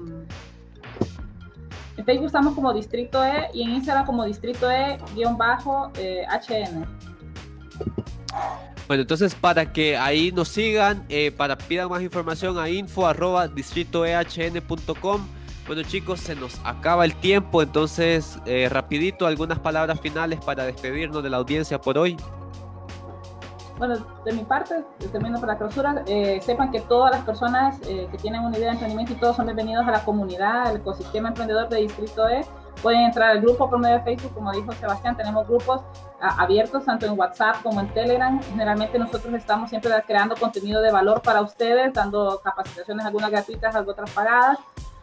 en Facebook estamos como Distrito E y en Instagram como Distrito E-HN. Eh, bueno, entonces para que ahí nos sigan, eh, para pidan más información a info arroba distritoehn.com. Bueno chicos, se nos acaba el tiempo, entonces eh, rapidito algunas palabras finales para despedirnos de la audiencia por hoy. Bueno, de mi parte, termino para la clausura, eh, sepan que todas las personas eh, que tienen una idea de emprendimiento y todos son bienvenidos a la comunidad, al ecosistema emprendedor de Distrito E. Pueden entrar al grupo por medio de Facebook, como dijo Sebastián, tenemos grupos abiertos tanto en WhatsApp como en Telegram. Generalmente nosotros estamos siempre creando contenido de valor para ustedes, dando capacitaciones, algunas gratuitas, algunas otras pagadas.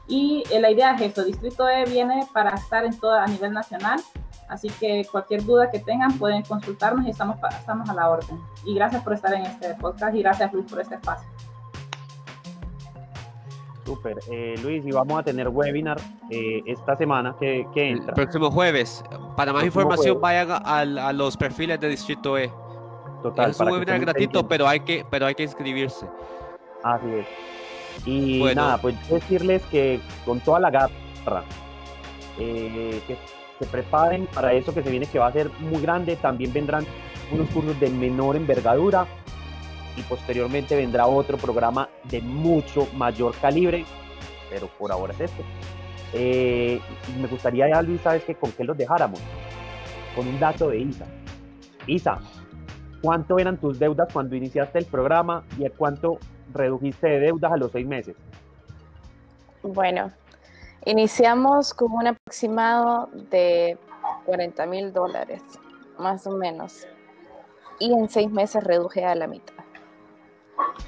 Y eh, la idea es eso, Distrito E viene para estar en todo a nivel nacional Así que cualquier duda que tengan pueden consultarnos y estamos, estamos a la orden. Y gracias por estar en este podcast y gracias Luis por este espacio. Súper. Eh, Luis, y vamos a tener webinar eh, esta semana que, entra. El próximo jueves. Para más información vayan a, los perfiles de Distrito E. Total. Es un webinar gratuito, pero hay, que, pero hay que inscribirse. Así es. Y nada, pues decirles que con toda la garra, eh, que se preparen para eso que se viene que va a ser muy grande. También vendrán unos cursos de menor envergadura y posteriormente vendrá otro programa de mucho mayor calibre, pero por ahora es este. Eh, me gustaría ya, Luis, ¿sabes que con qué los dejáramos? Con un dato de Isa. Isa, ¿cuánto eran tus deudas cuando iniciaste el programa y a cuánto redujiste de deudas a los seis meses? Bueno, Iniciamos con un aproximado de 40 mil dólares, más o menos. Y en seis meses reduje a la mitad.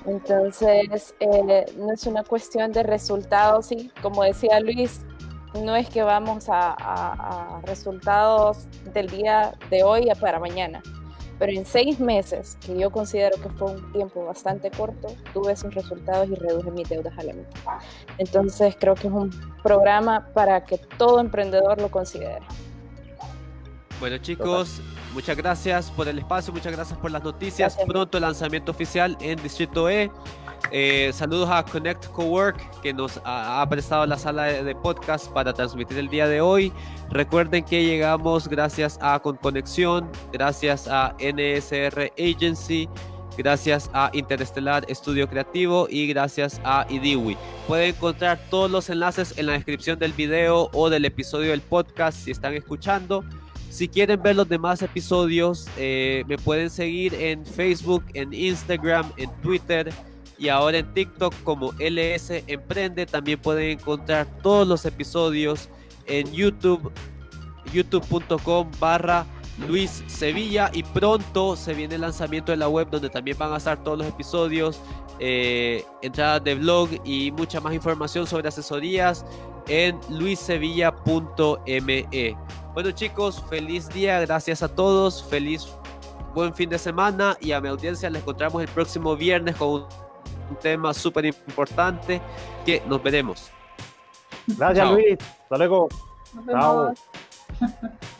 Entonces, eh, no es una cuestión de resultados, y como decía Luis, no es que vamos a resultados del día de hoy para mañana pero en seis meses, que yo considero que fue un tiempo bastante corto, tuve esos resultados y reduje mis deudas a la mitad. Entonces creo que es un programa para que todo emprendedor lo considere. Bueno chicos, muchas gracias por el espacio, muchas gracias por las noticias. Pronto el lanzamiento oficial en Distrito E. Eh, saludos a Connect Cowork que nos ha, prestado la sala de, podcast para transmitir el día de hoy. Recuerden que llegamos gracias a Con Conexión, gracias a NSR Agency, gracias a Interestelar Estudio Creativo y gracias a IDIWI. Pueden encontrar todos los enlaces en la descripción del video o del episodio del podcast si están escuchando. Si quieren ver los demás episodios, eh, me pueden seguir en Facebook, en Instagram, en Twitter y ahora en TikTok como LS Emprende. También pueden encontrar todos los episodios en YouTube, youtube.com barra Luis Sevilla y pronto se viene el lanzamiento de la web donde también van a estar todos los episodios, eh, entradas de blog y mucha más información sobre asesorías en luissevilla.me. Bueno chicos, feliz día, gracias a todos, feliz buen fin de semana y a mi audiencia les encontramos el próximo viernes con un un tema súper importante que nos veremos. Gracias Luis, hasta luego. Chao.